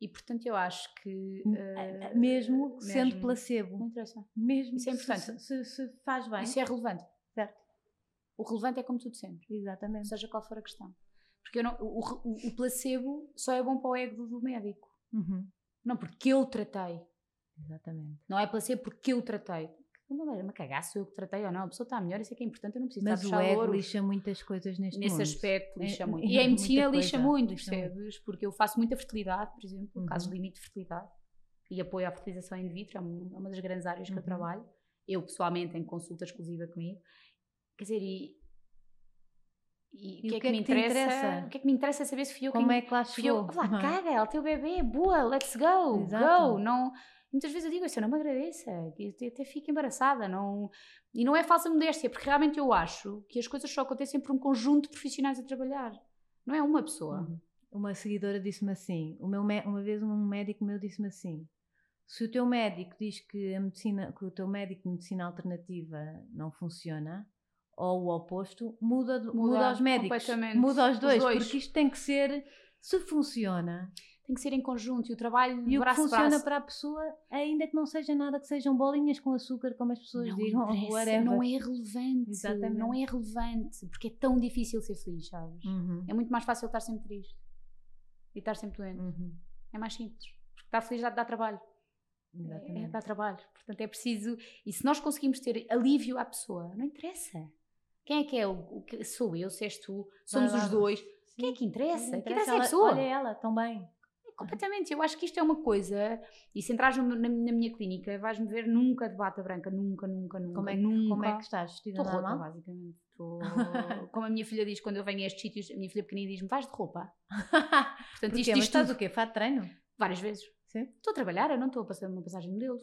E portanto eu acho que. M- eh, mesmo sendo mesmo- Não placebo, interessa. mesmo Isso é importante. Se, se- se faz bem. Isso é relevante. Certo. O relevante é como tudo sempre. Exatamente. seja qual for a questão. Porque não- o, o- o placebo só é bom para o ego do médico. Uhum. Não porque eu tratei. Exatamente. Não é placebo porque eu tratei. Não é uma cagaço eu que tratei ou não. A pessoa está melhor, isso é que é importante. Eu não preciso Mas estar a o ego lixa muitas coisas neste Nesse mundo. aspecto lixa É- muito. é E a medicina lixa muito, percebes? Porque eu faço muita fertilidade, por exemplo, Uhum. casos limite de fertilidade. E apoio à fertilização in vitro, é um- é uma das grandes áreas que eu Uhum. trabalho. Eu, pessoalmente, em consulta exclusiva comigo. Quer dizer, e... E, o que é que, me te interessa? interessa? O que é que me interessa é saber se fui eu Como quem é que lá Fui eu, chegou? lá, é? caga, tem o bebê, boa, let's go, Exato. go. Não, Muitas vezes eu digo isso, eu não me agradeça, eu até, fico embaraçada. Não... E não é falsa modéstia, porque realmente eu acho que as coisas só acontecem por um conjunto de profissionais a trabalhar. Não é uma pessoa. Uhum. Uma seguidora disse-me assim: o meu mé- uma vez um médico meu disse-me assim: se o teu médico diz que a medicina, que o teu médico de medicina alternativa não funciona, ou o oposto, muda, muda, Muda aos médicos, muda aos Os dois, dois. porque isto tem que ser, se funciona, Tem que ser em conjunto e o trabalho e o que braço a funciona braço. para a pessoa, ainda que não seja nada que sejam bolinhas com açúcar, como as pessoas não interessa, whatever. não é relevante. Exatamente. Não é relevante, porque é tão difícil ser feliz, sabes? Uhum, É muito mais fácil estar sempre triste e estar sempre doente. uhum, É mais simples. Porque estar feliz dá, dá trabalho. É, exatamente. dá trabalho. Portanto, é preciso. E se nós conseguimos ter alívio à pessoa, não interessa. Quem é que é? O, o que- sou eu, se és tu, somos os dois. Sim. Quem é que interessa? Quem interessa é a ela- pessoa. Olha ela, tão bem. Completamente. Eu acho que isto é uma coisa. E se entrares na, na minha clínica, vais-me ver nunca de bata branca. Nunca, nunca, nunca. Como é, que, nunca. como é que estás? Vestida Estou rota, basicamente. Estou... Como a minha filha diz quando eu venho a estes sítios, a minha filha pequenina diz-me: vais de roupa. Portanto, Porquê? isto diz estás tudo. o quê? Fato de treino? Várias vezes. Sim. Estou a trabalhar, eu não estou a passar uma passagem de modelos.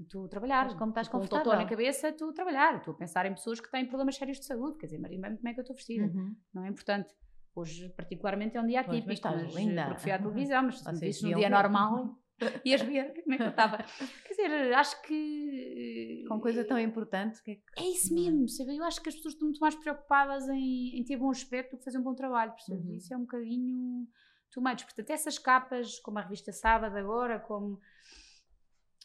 Estou a trabalhar. Mas como estás com um confortável. totó na cabeça, estou a trabalhar. Estou a pensar em pessoas que têm problemas sérios de saúde. Quer dizer, mesmo como é que eu estou vestida? Uhum. Não é importante. Hoje, particularmente, é um dia Pois, mas atípico. estás linda. Porque fui à televisão, mas se me visses num dia normal, ias ver como é que eu estava. Quer dizer, acho que. Com coisa tão importante que é que- É isso é? mesmo, sabe? Eu acho que as pessoas estão muito mais preocupadas em, em ter bom aspecto do que fazer um bom trabalho, percebes? Uhum. Isso é um bocadinho much. Portanto, essas capas, como a revista Sábado agora, como...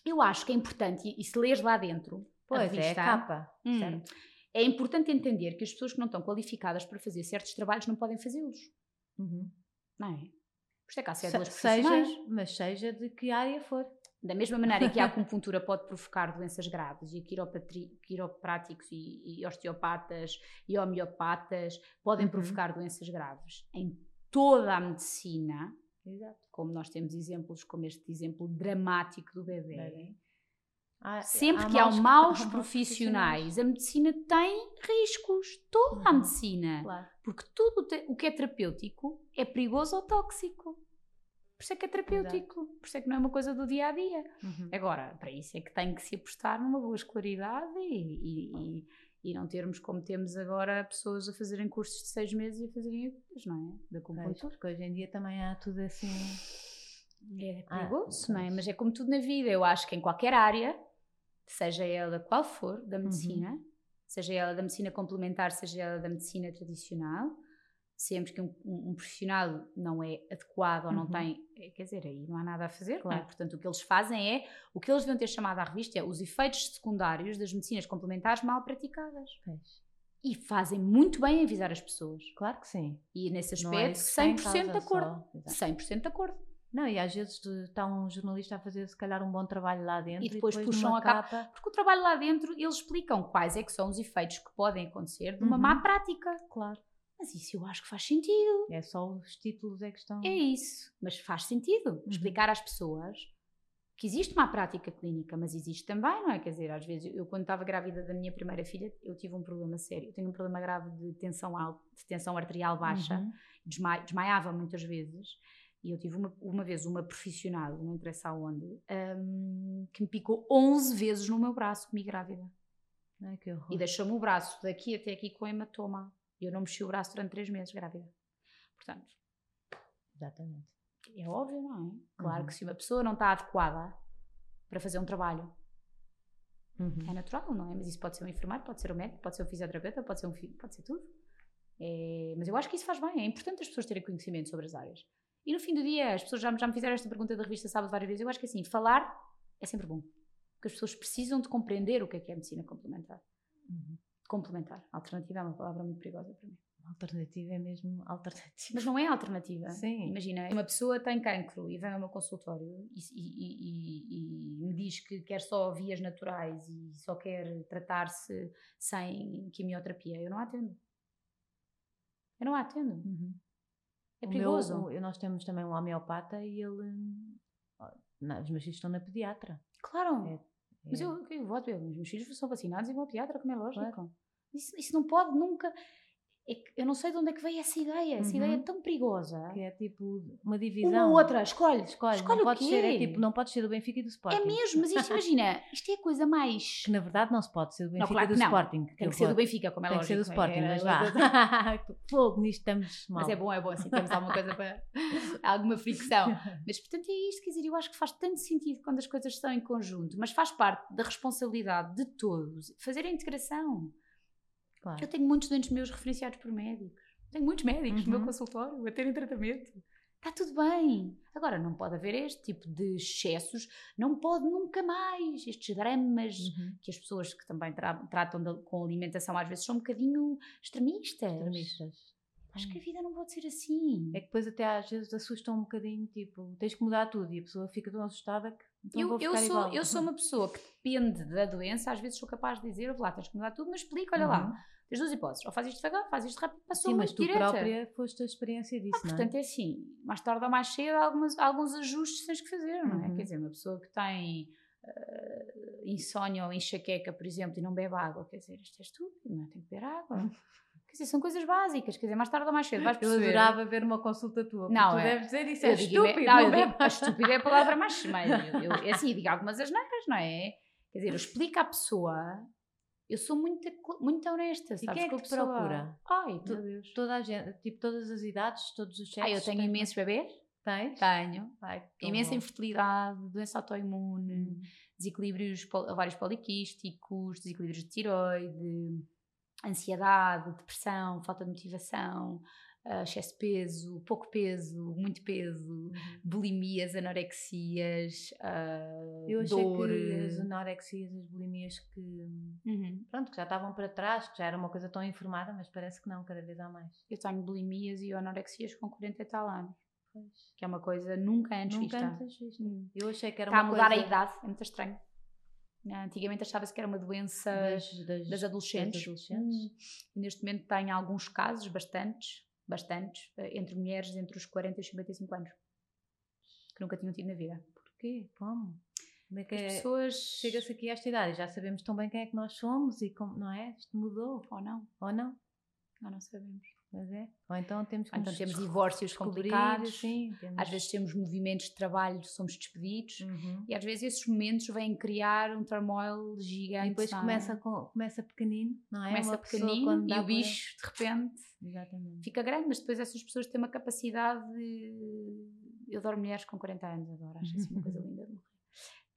Eu acho que é importante, e, e se lês lá dentro, Pois a é, revista, a capa. hum, certo? É importante entender que as pessoas que não estão qualificadas para fazer certos trabalhos não podem fazê-los, Uhum. não é? Por isso é que há Se- cédulas seja, profissionais. mas seja de que área for. Da mesma maneira que a acupuntura pode provocar doenças graves e quiropráticos e, e osteopatas e homeopatas podem Uhum. provocar doenças graves. Em toda a medicina, Exato. como nós temos exemplos, como este exemplo dramático do bebê. Há- sempre há que há maus- há maus profissionais, a medicina tem riscos. Toda a Uhum. medicina. Claro. Porque tudo te- o que é terapêutico é perigoso ou tóxico. Por isso é que é terapêutico. Por isso é que não é uma coisa do dia a dia. Uhum. Agora, para isso é que tem que se apostar numa boa escolaridade e, e, e- e não termos como temos agora pessoas a fazerem cursos de seis meses e a fazerem agudas, não é? Da acupuntura. porque hoje em dia também há tudo assim. É Ah, perigoso, não é? Mas é como tudo na vida. Eu acho que em qualquer área, seja ela qual for, Uhum. da medicina, seja ela da medicina complementar, seja ela da medicina tradicional, sempre que um, um- um profissional não é adequado ou não Uhum. tem, é, quer dizer, aí não há nada a fazer, é? Claro. Portanto, o que eles fazem é, o que eles deviam ter chamado à revista é os efeitos secundários das medicinas complementares mal praticadas. Pois. E fazem muito bem em avisar as pessoas. Claro que sim. E nesse é aspecto, em 100% de acordo. só. Exato. 100% de acordo. Não, e às vezes está um jornalista a fazer se calhar um bom trabalho lá dentro E depois puxam numa a capa. Porque o trabalho lá dentro, eles explicam quais é que são os efeitos que podem acontecer de uma Uhum. má prática. Claro. Mas isso eu acho que faz sentido. É só os títulos é que estão. É isso. Mas faz sentido explicar às pessoas que existe uma prática clínica, mas existe também, não é? Quer dizer, às vezes, eu quando estava grávida da minha primeira filha, eu tive um problema sério. Eu tenho um problema grave de tensão alta, de tensão arterial baixa. Uhum. desma- desmaiava muitas vezes. E eu tive uma, uma vez uma profissional, não interessa aonde, hum, que me picou 11 vezes no meu braço, comigo grávida. Ai, que horror. E deixou-me o braço daqui até aqui com hematoma. E eu não mexi o braço durante 3 meses grávida. Portanto, Exatamente. é óbvio, não é? Claro Uhum. que se uma pessoa não está adequada para fazer um trabalho, Uhum. é natural, não é? Mas isso pode ser um enfermeiro, pode ser um médico, pode ser um fisioterapeuta, pode ser um fi- pode ser tudo. É, mas eu acho que isso faz bem, é importante as pessoas terem conhecimento sobre as áreas. E no fim do dia, as pessoas já, me- já me fizeram esta pergunta da revista Sábado várias vezes, eu acho que assim, falar é sempre bom. Porque as pessoas precisam de compreender o que é que é medicina complementar. Uhum. Complementar. Alternativa é uma palavra muito perigosa para mim. Alternativa é mesmo alternativa. Mas não é alternativa. Sim. Imagina, uma pessoa tem cancro e vem ao meu consultório e, e- e- e me diz que quer só vias naturais e só quer tratar-se sem quimioterapia. Eu não a atendo. Eu não a atendo. Uhum. É perigoso. meu- nós temos também um homeopata e ele. hum, não, os meus filhos estão na pediatra. Claro. É- Mas É- eu, eu vou ver, os meus filhos são vacinados e vão ao pediatra, como é lógico. Claro. Isso, isso não pode nunca. É eu não sei de onde é que veio essa ideia. Essa Uhum. ideia é tão perigosa. Que é tipo uma Uma divisão. ou outra, escolhe. Escolhe, Escolhe não o pode ser, é tipo, não pode ser do Benfica e do Sporting. É mesmo, mas isto imagina, isto é a coisa mais. Que na verdade não se pode ser do Benfica claro e do não. Sporting. Tem que ser do Benfica, como é Tem que ser do lógico. Sporting, É, mas é, vá. é, Fogo, nisto estamos mal. Mas é bom, é bom, assim temos alguma coisa para. alguma fricção. Mas portanto é isto, quer dizer, eu acho que faz tanto sentido quando as coisas estão em conjunto, mas faz parte da responsabilidade de todos fazer a integração. Claro. Eu tenho muitos doentes meus referenciados por médicos. Tenho muitos médicos no meu Uhum. consultório a terem tratamento. Está tudo bem. Agora, não pode haver este tipo de excessos, não pode nunca mais. Estes dramas Uhum. que as pessoas que também tra- tratam da- com alimentação às vezes são um bocadinho extremistas. Extremistas. Acho que a vida não pode ser assim. É que depois até às vezes assustam um bocadinho, tipo, tens que mudar tudo e a pessoa fica tão assustada que então eu, eu sou, igual. eu sou uma pessoa que depende da doença, às vezes sou capaz de dizer, lá, tens que mudar tudo, mas explica, olha lá, Uhum. tens duas hipóteses, ou faz isto devagar, faz isto rápido, passou Sim, mas tu direta. própria foste a experiência disso, Ah, não é? portanto, é assim, mais tarde ou mais cedo, algumas, alguns ajustes tens que fazer, não é? Uhum. Quer dizer, uma pessoa que tem eh, insónia ou enxaqueca, por exemplo, e não bebe água, quer dizer, isto é estúpido, não é? Tem que beber água. Quer dizer, são coisas básicas, quer dizer, mais tarde ou mais cedo vais Eu perceber. adorava ver uma consulta tua. Não, tu é- deves dizer isso, Eu é digo estúpido. não, não eu digo, a estúpido é a palavra mais. mais eu, eu, é assim, eu digo algumas asneiras, não é? Quer dizer, eu explico à pessoa, eu sou muito, muito honesta, sabes? quem é que a te pessoa. procura? Ai, Tu- meu Deus. Toda a gente, tipo, todas as idades, todos os sexos. Ai, eu tenho tens- imensos bebês. Tens? Tenho. Ai, que Imensa bom. infertilidade, doença autoimune, Hum. desequilíbrios, ovários poliquísticos, desequilíbrios de tiroide, ansiedade, depressão, falta de motivação, ah, excesso de peso, pouco peso, muito peso, Uhum. bulimias, anorexias, ah, Eu achei dor. que as anorexias, as bulimias que, Uhum. pronto, que já estavam para trás, que já era uma coisa tão informada, mas parece que não, cada vez há mais. Eu tenho bulimias e anorexias com 40 e tal anos, que é uma coisa nunca antes Nunca vista. antes vista. Hum. Eu achei que era Está a uma mudar coisa a idade, é muito estranho. Ah, Antigamente achava-se que era uma doença das, das, das adolescentes. das adolescentes. Hum. Neste momento tem alguns casos, bastantes, bastantes, eh, entre mulheres entre os 40 e os 55 anos, que nunca tinham tido na vida. Porquê? Como? Como é que As é? pessoas. Chega-se aqui a esta idade e já sabemos tão bem quem é que nós somos e como, não é? Isto mudou, Ou não, ou não? ou não sabemos. Mas é. Ou então temos então temos divórcios complicados, assim, temos- às vezes temos movimentos de trabalho, somos despedidos. Uhum. E às vezes esses momentos vêm criar um turmoil gigante. E depois começa, com, começa pequenino, não é? começa Uma pequenino e o bicho, de repente, Exatamente. fica grande, mas depois essas pessoas têm uma capacidade de... Eu adoro mulheres com 40 anos agora, acho isso uma coisa linda de morrer.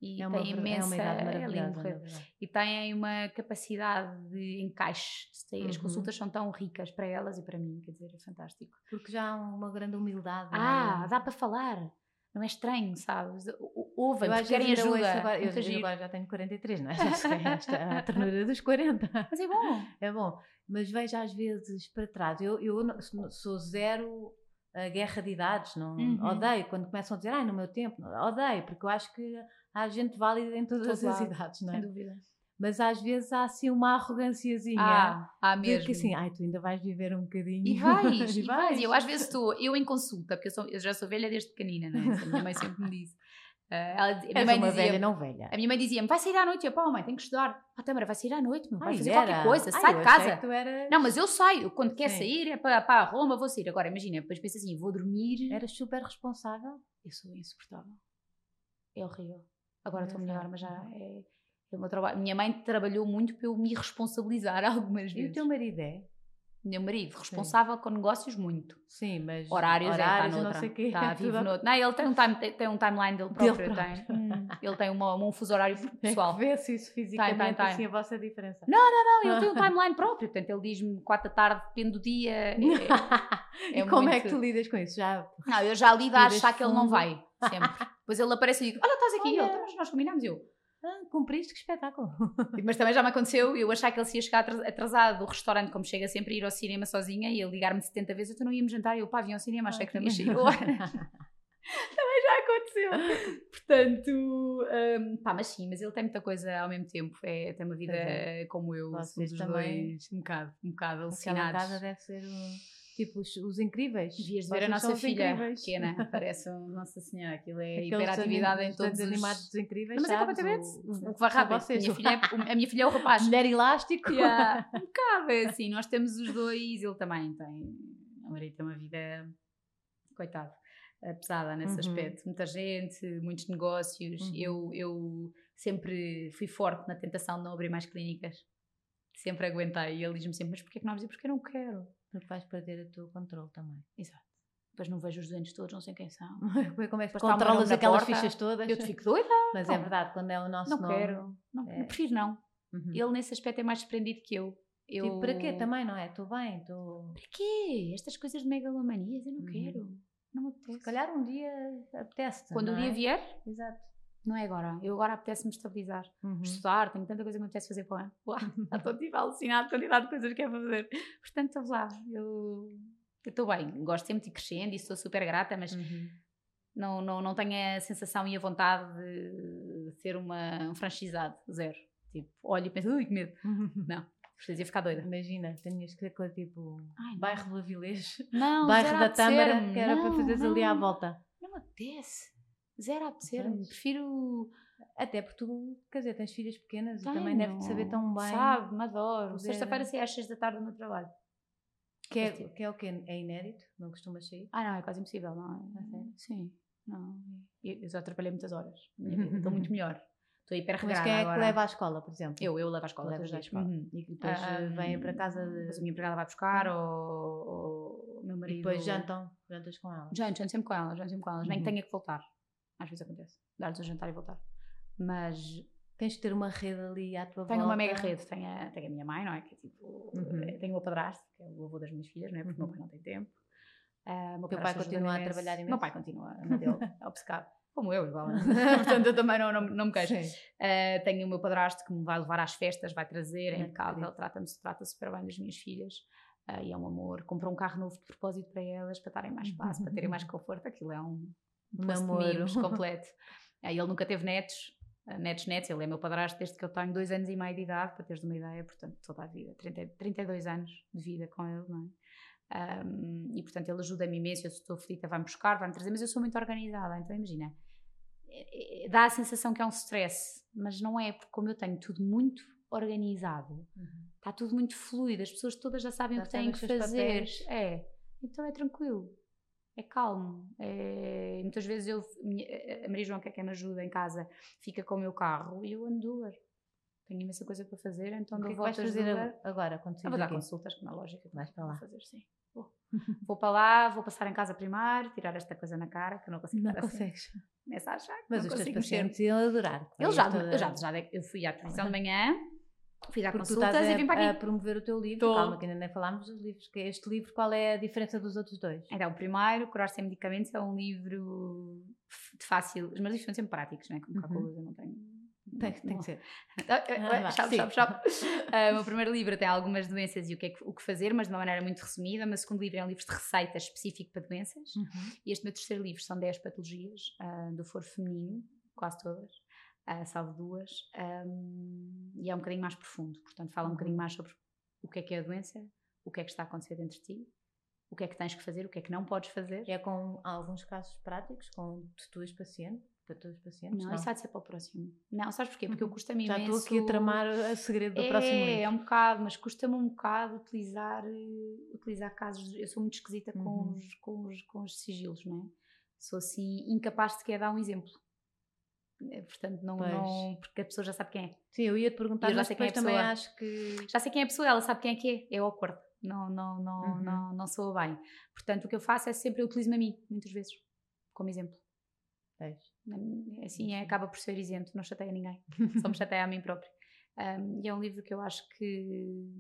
E É uma, ver- é imensa... é verdade. E têm uma capacidade de encaixe. As Uhum. consultas são tão ricas para elas e para mim, quer dizer, é fantástico. Porque já há uma grande humildade. é? Ah, dá para falar. Não é estranho, sabes? Ouvem, Eu querem ouço ajuda. Agora, eu, agora já tenho 43, não é? Já cheguei a esta a ternura dos 40. Mas é bom. É bom. Mas vejo às vezes para trás. Eu, eu sou zero a guerra de idades. Não, Uhum. Odeio quando começam a dizer, ai, no meu tempo. Odeio, porque eu acho que há gente válida em todas as idades, não Sem é? dúvida. Mas às vezes há assim uma arroganciazinha. Ah, há mesmo. que assim, ai, tu ainda vais viver um bocadinho. E vais, e vais. Eu às vezes estou, eu em consulta, porque eu, sou- eu já sou velha desde pequenina, não é? Isso A minha mãe sempre me disse. Ah, ela, dizia- a minha És mãe uma dizia, velha, não velha. A minha mãe dizia-me, vai sair à noite. E eu, pá, mãe, tenho que estudar. Ah, Tamara, vai sair à noite, meu, vai Ai, fazer era. qualquer coisa, Ai, sai de casa. eras- Não, mas eu saio. Quando quer Sim. sair é para, para Roma, vou sair. Agora, imagina, depois penso assim, vou dormir. Eras super responsável. Eu sou insuportável. É horrível. Agora estou melhor, mas já é, é o meu trabalho. Minha mãe trabalhou muito para eu me responsabilizar algumas E vezes. o teu marido é? Meu marido, responsável com negócios, muito. Sim, mas Horários, horários é, e está não sei quê. Tá, tudo vive a- noutro. Não, ele tem um, time, tem- tem um timeline dele Dele próprio. próprio. Tem. Hum, ele tem uma, um fuso horário Tem pessoal. que ver-se isso fisicamente, tem, tem. assim, a vossa diferença. Não, ele tem um timeline próprio. Portanto, ele diz-me 4 da tarde, depende do dia. É- e é como é que tu lidas com isso? Já Não, eu já lido a achar que ele não vai. Sempre. Depois ele aparece e digo: Olha, estás aqui. Olha. Ele, "Então, nós combinamos. Eu. Ah, cumpriste, que espetáculo. Mas também já me aconteceu eu achar que ele se ia chegar atras- atrasado do restaurante, como chega sempre, a ir ao cinema sozinha e ele ligar-me 70 vezes: Eu não íamos jantar. Eu, pá, vinha ao cinema, achei que não ia sair. também já aconteceu. Portanto, hum, pá, mas sim, mas ele tem muita coisa ao mesmo tempo. É, tem uma vida é. como eu. Vocês somos os também- dois um bocado, um bocado Aquela alucinados. casa deve ser um... tipo os, os incríveis. Devias de ver a nossa filha incríveis. pequena, parece um Nossa Senhora, aquilo é Aqueles hiperatividade anim- em todos os... animados dos incríveis. Não, mas é sabes? completamente, O- o que vai rápido. vocês. Minha filha é- a minha filha é o rapaz. Mulher elástico. Yeah, um bocado, é assim, nós temos os dois, ele também tem, o marido tem uma vida, coitado, eh, pesada nesse Uhum. aspecto, muita gente, muitos negócios, Uhum. eu, eu sempre fui forte na tentação de não abrir mais clínicas, sempre aguentei, e ele diz-me sempre, mas porquê que não abres? Porque eu não quero. Porque vais perder o teu controle também. Exato. Depois não vejo os doentes todos, não sei quem são. Como é que controlas aquelas porta, fichas todas? Eu te fico doida? Mas Não. é verdade, quando é o nosso Não nome. quero. Não, É. Eu prefiro não. Uhum. Ele nesse aspecto é mais desprendido que eu. eu... Tipo, para quê também, não é? Estou bem, estou. Para quê? Estas coisas de megalomanias eu não Uhum. quero. Não me apetece. Se calhar um dia apetece. Quando o dia é? vier, Exato. Não é agora. Eu agora apetece-me estabilizar. Uhum. Estudar, tenho tanta coisa que me apetece fazer para o ano. Uau, estou tipo alucinado quantidade de coisas que é para fazer. Portanto, estou lá. Eu estou bem. Gosto sempre de ir crescendo e sou super grata, mas Uhum. não, não, não tenho a sensação e a vontade de ser uma, um franchisado. Zero. Tipo, olho e penso, ui, que medo. Não. Preciso ficar doida. Imagina, tinhas que ser coisa tipo Ai, bairro Avilés, Não, bairro da. Tâmara, que era para Não, fazeres ali à volta. Não apetece. Zero a. Pois. Prefiro. Até porque tu, quer dizer, tens filhas pequenas e Tenho, também deve saber tão bem. Sabe, me adoro. Sexta-feira saí às 6 da tarde meu trabalho. Que é, Pois, que é o quê? É inédito? Não costumas sair? Ah, não, é quase impossível, não é? A sério? Sim. Não. Eu, eu já trabalhei muitas horas. Estou muito melhor. Estou hiper Mas regrada quem é agora. que leva à escola, por exemplo? Eu, eu levo à escola. Levas à escola. Uhum. E depois Ah, eh, vêm para casa de... Depois a minha empregada vai buscar ou, ou o meu E marido. depois jantam, jantas com ela. Janto, janto sempre com elas, janto sempre com elas. Nem Uhum. que tenha que voltar. Às vezes acontece. Dar-lhes o jantar e voltar. Mas Tens de ter uma rede ali à tua tenho volta. uma mega rede. Tenho a, tenho a minha mãe, não é? Que é tipo. Uhum. eh, Tenho o meu padrasto, que é o avô das minhas filhas, não é? Porque o Uhum. meu pai não tem tempo. O meu Teu pai padrasto ajuda-me continua a trabalhar imenso? Meu pai continua na dele, é obcecado. Como eu, igual. Portanto, eu também não, não, não me queixo. Uh, tenho o meu padrasto que me vai levar às festas, vai trazer, é Ah, impecável, querido. trata-me trata super bem das minhas filhas. uh, e é um amor. Comprou um carro novo de propósito para elas, para estarem mais espaço, para terem mais conforto. Aquilo é um, Um poço de namoro. mimos completo. Uh, ele nunca teve netos, uh, netos, netos. Ele é meu padrasto desde que eu tenho dois anos e meio de idade, para teres uma ideia. Portanto, toda a vida. 30, 32 anos de vida com ele, não é? Um, e portanto ele ajuda-me imenso, eu estou aflita vai-me buscar, vai-me trazer, mas eu sou muito organizada, então imagina, eh, eh, dá a sensação que é um stress, mas não é, porque como eu tenho tudo muito organizado, Uhum. está tudo muito fluido, as pessoas todas já sabem Já o que têm que fazer, papéis. é, então é tranquilo, é calmo, é, muitas vezes eu, a Maria João que é quem me ajuda em casa, fica com o meu carro e eu ando de Uber. Tenho imensa coisa para fazer, então O que é vais fazer Uber. agora, quando Eu saís vou dar daqui? consultas, como é lógico. Vais para Vou lá. fazer, sim. Vou. Vou para lá, vou passar em casa primeiro, tirar esta coisa na cara, que eu não consigo Não assim. consegues. Começa a achar que Mas não os teus consigo mexer. pacientes iam adorar. Eu já, eu já, já, eu fui à televisão de manhã, Porque tu consultas e vim para a, a aqui. promover o teu livro. Tô. Calma, que ainda nem falámos dos livros. Que este livro, qual é a diferença dos outros dois? Então, o primeiro, Curar Sem Medicamentos, é um livro de fácil. Os meus livros são sempre práticos, não é? Como Uhum. calculas, eu não tenho. Tem, tem que ser. Ah, ah, ah, Chave, sim. chave, chave. Ah, O meu primeiro livro tem algumas doenças e o que, é que- o que fazer, mas de uma maneira muito resumida. O meu segundo livro é um livro de receitas específico para doenças. Uhum. E este meu terceiro livro são 10 patologias ah, do foro feminino, quase todas, ah, salvo duas, ahm, e é um bocadinho mais profundo. Portanto, fala um Uhum. bocadinho mais sobre o que é que é a doença, o que é que está a acontecer dentro de ti, o que é que tens que fazer, o que é que não podes fazer. É com alguns casos práticos, com tuas pacientes, para tuas pacientes? Não, isso há de ser para o próximo. Não, sabes porquê? Porque eu Uhum. custa-me Já imenso... estou aqui a tramar a segredo do é, próximo livro. É um bocado, mas custa-me um bocado utilizar, eh, utilizar casos. Eu sou muito esquisita com, Uhum. os, com, os, com os sigilos, não é? Sou assim incapaz de sequer dar um exemplo. Eh, Portanto, não, Pois. não. Porque a pessoa já sabe quem é. Sim, eu ia te perguntar, Eu já mas sei quem é a também pessoa. acho que. Já sei quem é a pessoa, ela sabe quem é que é. É awkward. Não, não, não, Uhum. não, não soa bem. Portanto, o que eu faço é sempre eu utilizo-me a mim, muitas vezes, como exemplo. Tens. Assim é, acaba por ser isento, não chateia ninguém. Só me chateia a mim própria. Um, e é um livro que eu acho que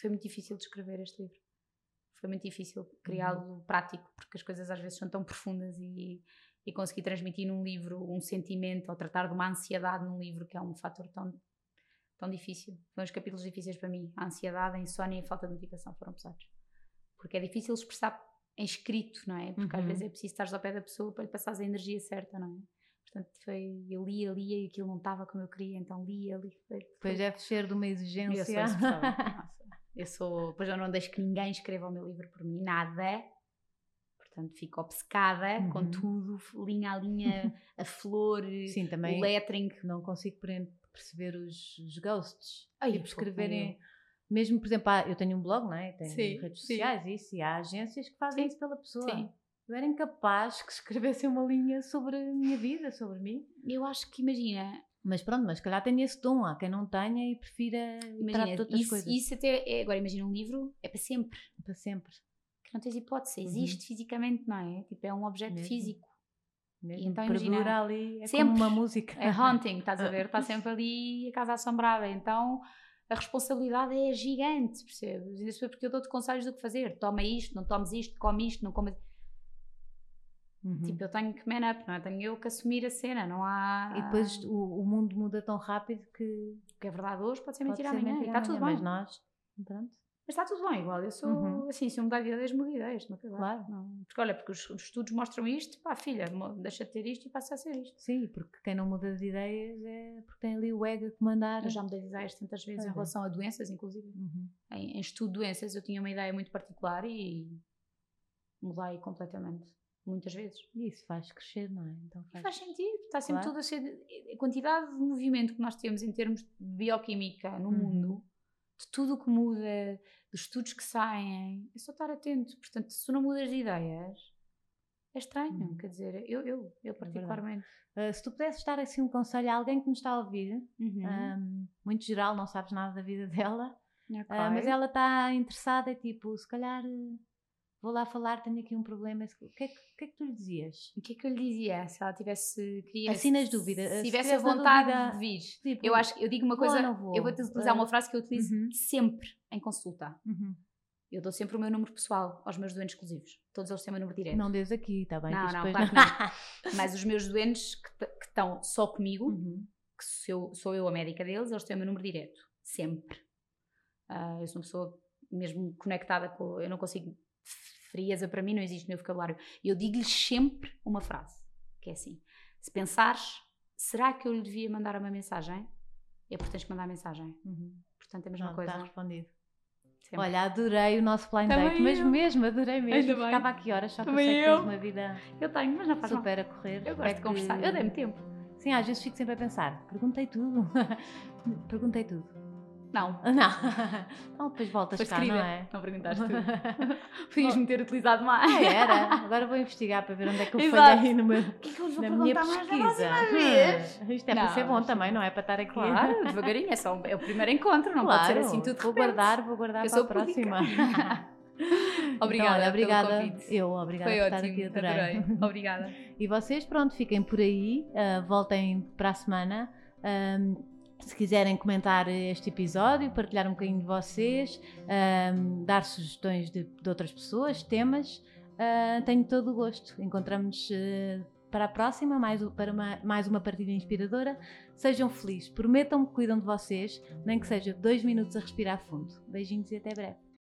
foi muito difícil de escrever este livro. Foi muito difícil criá-lo Uhum. prático, porque as coisas às vezes são tão profundas e, e conseguir transmitir num livro um sentimento ou tratar de uma ansiedade num livro que é um fator tão, tão difícil. Foram os capítulos difíceis para mim. A ansiedade, a insónia e a falta de medicação foram pesados. Porque é difícil expressar em escrito, não é? Porque às Uhum. vezes é preciso estar ao pé da pessoa para lhe passares a energia certa, não é? Portanto, foi, eu lia, lia e aquilo não estava como eu queria, então lia, lia. Foi, foi- deve ser de uma eu exigência. sou insuportável. Nossa. Eu sou. Depois eu não deixo que ninguém escreva o meu livro por mim, nada. Portanto, fico obcecada com Uhum. tudo, linha a linha, a flor, Sim, também o lettering. não consigo perceber os, os ghosts. Ai, tipo, escreverem. Mesmo, por exemplo, há- eu tenho um blog, não é? Tenho Sim, redes sim. sociais, isso, e há agências que fazem Sim, isso pela pessoa. sim. Eu era incapaz que escrevessem uma linha sobre a minha vida, sobre mim. Eu acho que, imagina, Mas pronto, mas calhar tenho esse dom. Há quem não tenha e prefira imagina outras isso, coisas. isso até. É, agora, imagina um livro, é para sempre. Para sempre. Não tens hipótese, Uhum. existe fisicamente, não é? Tipo, é um objeto Mesmo. físico. Mesmo então, perdura imagina, ali, é sempre como uma música. É haunting, estás a ver? Está sempre ali a casa assombrada. Então a responsabilidade é gigante, percebes? E isso é porque eu dou-te conselhos do que fazer. Toma isto, não tomes isto, come isto, não comes. Uhum. Tipo, eu tenho que man up, não é? Tenho eu que assumir a cena, não há. E depois o, o mundo muda tão rápido que O que é verdade hoje pode ser pode mentira ser amanhã. e mentira está tudo amanhã, bem. Mas nós, pronto, Mas está tudo bem, igual. Eu sou Uhum. assim, se eu mudar de ideias, mudo de ideias. Não, quero Claro. não. Porque olha, porque os, os estudos mostram isto, pá, filha, deixa de ter isto e passa a ser isto. sim, porque quem não muda de ideias é porque tem ali o ego a comandar. Eu já mudei de ideias tantas vezes Pois em é. relação a doenças, inclusive. Uhum. em, em estudo de doenças eu tinha uma ideia muito particular e mudei completamente, muitas vezes. E isso faz crescer, não é? Então faz. faz sentido, está sempre Claro. tudo a ser. A quantidade de movimento que nós temos em termos de bioquímica no Uhum. mundo, de tudo o que muda, dos estudos que saem, é só estar atento. Portanto, se tu não mudas de ideias, é estranho. Uhum. Quer dizer, eu, eu, eu particularmente. Ah, se tu pudesses dar assim um conselho a alguém que nos está a ouvir, Uhum. ahm, muito geral, não sabes nada da vida dela, Ok. ah, mas ela está interessada e tipo, se calhar vou lá falar, tenho aqui um problema. O que é que, que, é que tu lhe dizias? O que é que eu lhe dizia se ela tivesse. Queria, Assim nas dúvidas, Se se tivesse a tivesse na vontade dúvida, de vir. Tipo, Eu acho que eu digo uma vou coisa, não vou? eu vou-te utilizar uma frase que eu utilizo uhum. sempre em consulta. Uhum. Eu dou sempre o meu número pessoal aos meus doentes exclusivos. Todos eles têm o meu número direto. Não dês aqui, está bem? Não, não, claro Mas os meus doentes que que estão só comigo, Uhum. que sou, sou eu a médica deles, eles têm o meu número direto. Sempre. Ah, eu sou uma pessoa mesmo conectada com. Eu não consigo. Frieza para mim não existe no meu vocabulário. Eu digo-lhes sempre uma frase, que é assim: se pensares, será que eu lhe devia mandar uma mensagem? É porque tens que mandar a mensagem. Uhum. Portanto, é a mesma Pronto, coisa. Está respondido. Sempre. Olha, adorei o nosso blind Também date, mas eu. mesmo, adorei mesmo. Ainda. Ficava aqui horas, só que Também eu sei que eu. tens uma vida eu tenho, mas não faz mal. super a correr. Eu gosto É de que- conversar. Eu dei-me tempo. Sim, às vezes fico sempre a pensar, perguntei tudo. perguntei tudo. Não. Não. Então depois voltas Foste cá, querida. não é? Não perguntaste tudo. Podias-me ter utilizado mais. Ah, era. Agora vou investigar para ver onde é que eu Exato. falhei no meu, O que é que eu vou na minha mais pesquisa. próxima vez? Hum, Isto é para Não, ser bom também, não é para estar aqui. Claro, devagarinho, é, só, é o primeiro encontro, não Claro, pode ser assim tudo Vou guardar, vou guardar Eu para a próxima. Obrigada Então, olha, pelo obrigada. convite. Eu, obrigada Foi por estar ótimo, aqui, adorei. adorei. Obrigada. E vocês, pronto, fiquem por aí, ah, voltem para a semana. Ahm, se quiserem comentar este episódio, partilhar um bocadinho de vocês, ahm, dar sugestões de, de outras pessoas, temas, ah, tenho todo o gosto. Encontramos ah, para a próxima, mais, para uma, mais uma partida inspiradora. Sejam felizes, prometam que cuidam de vocês, nem que seja dois minutos a respirar fundo. Beijinhos e até breve.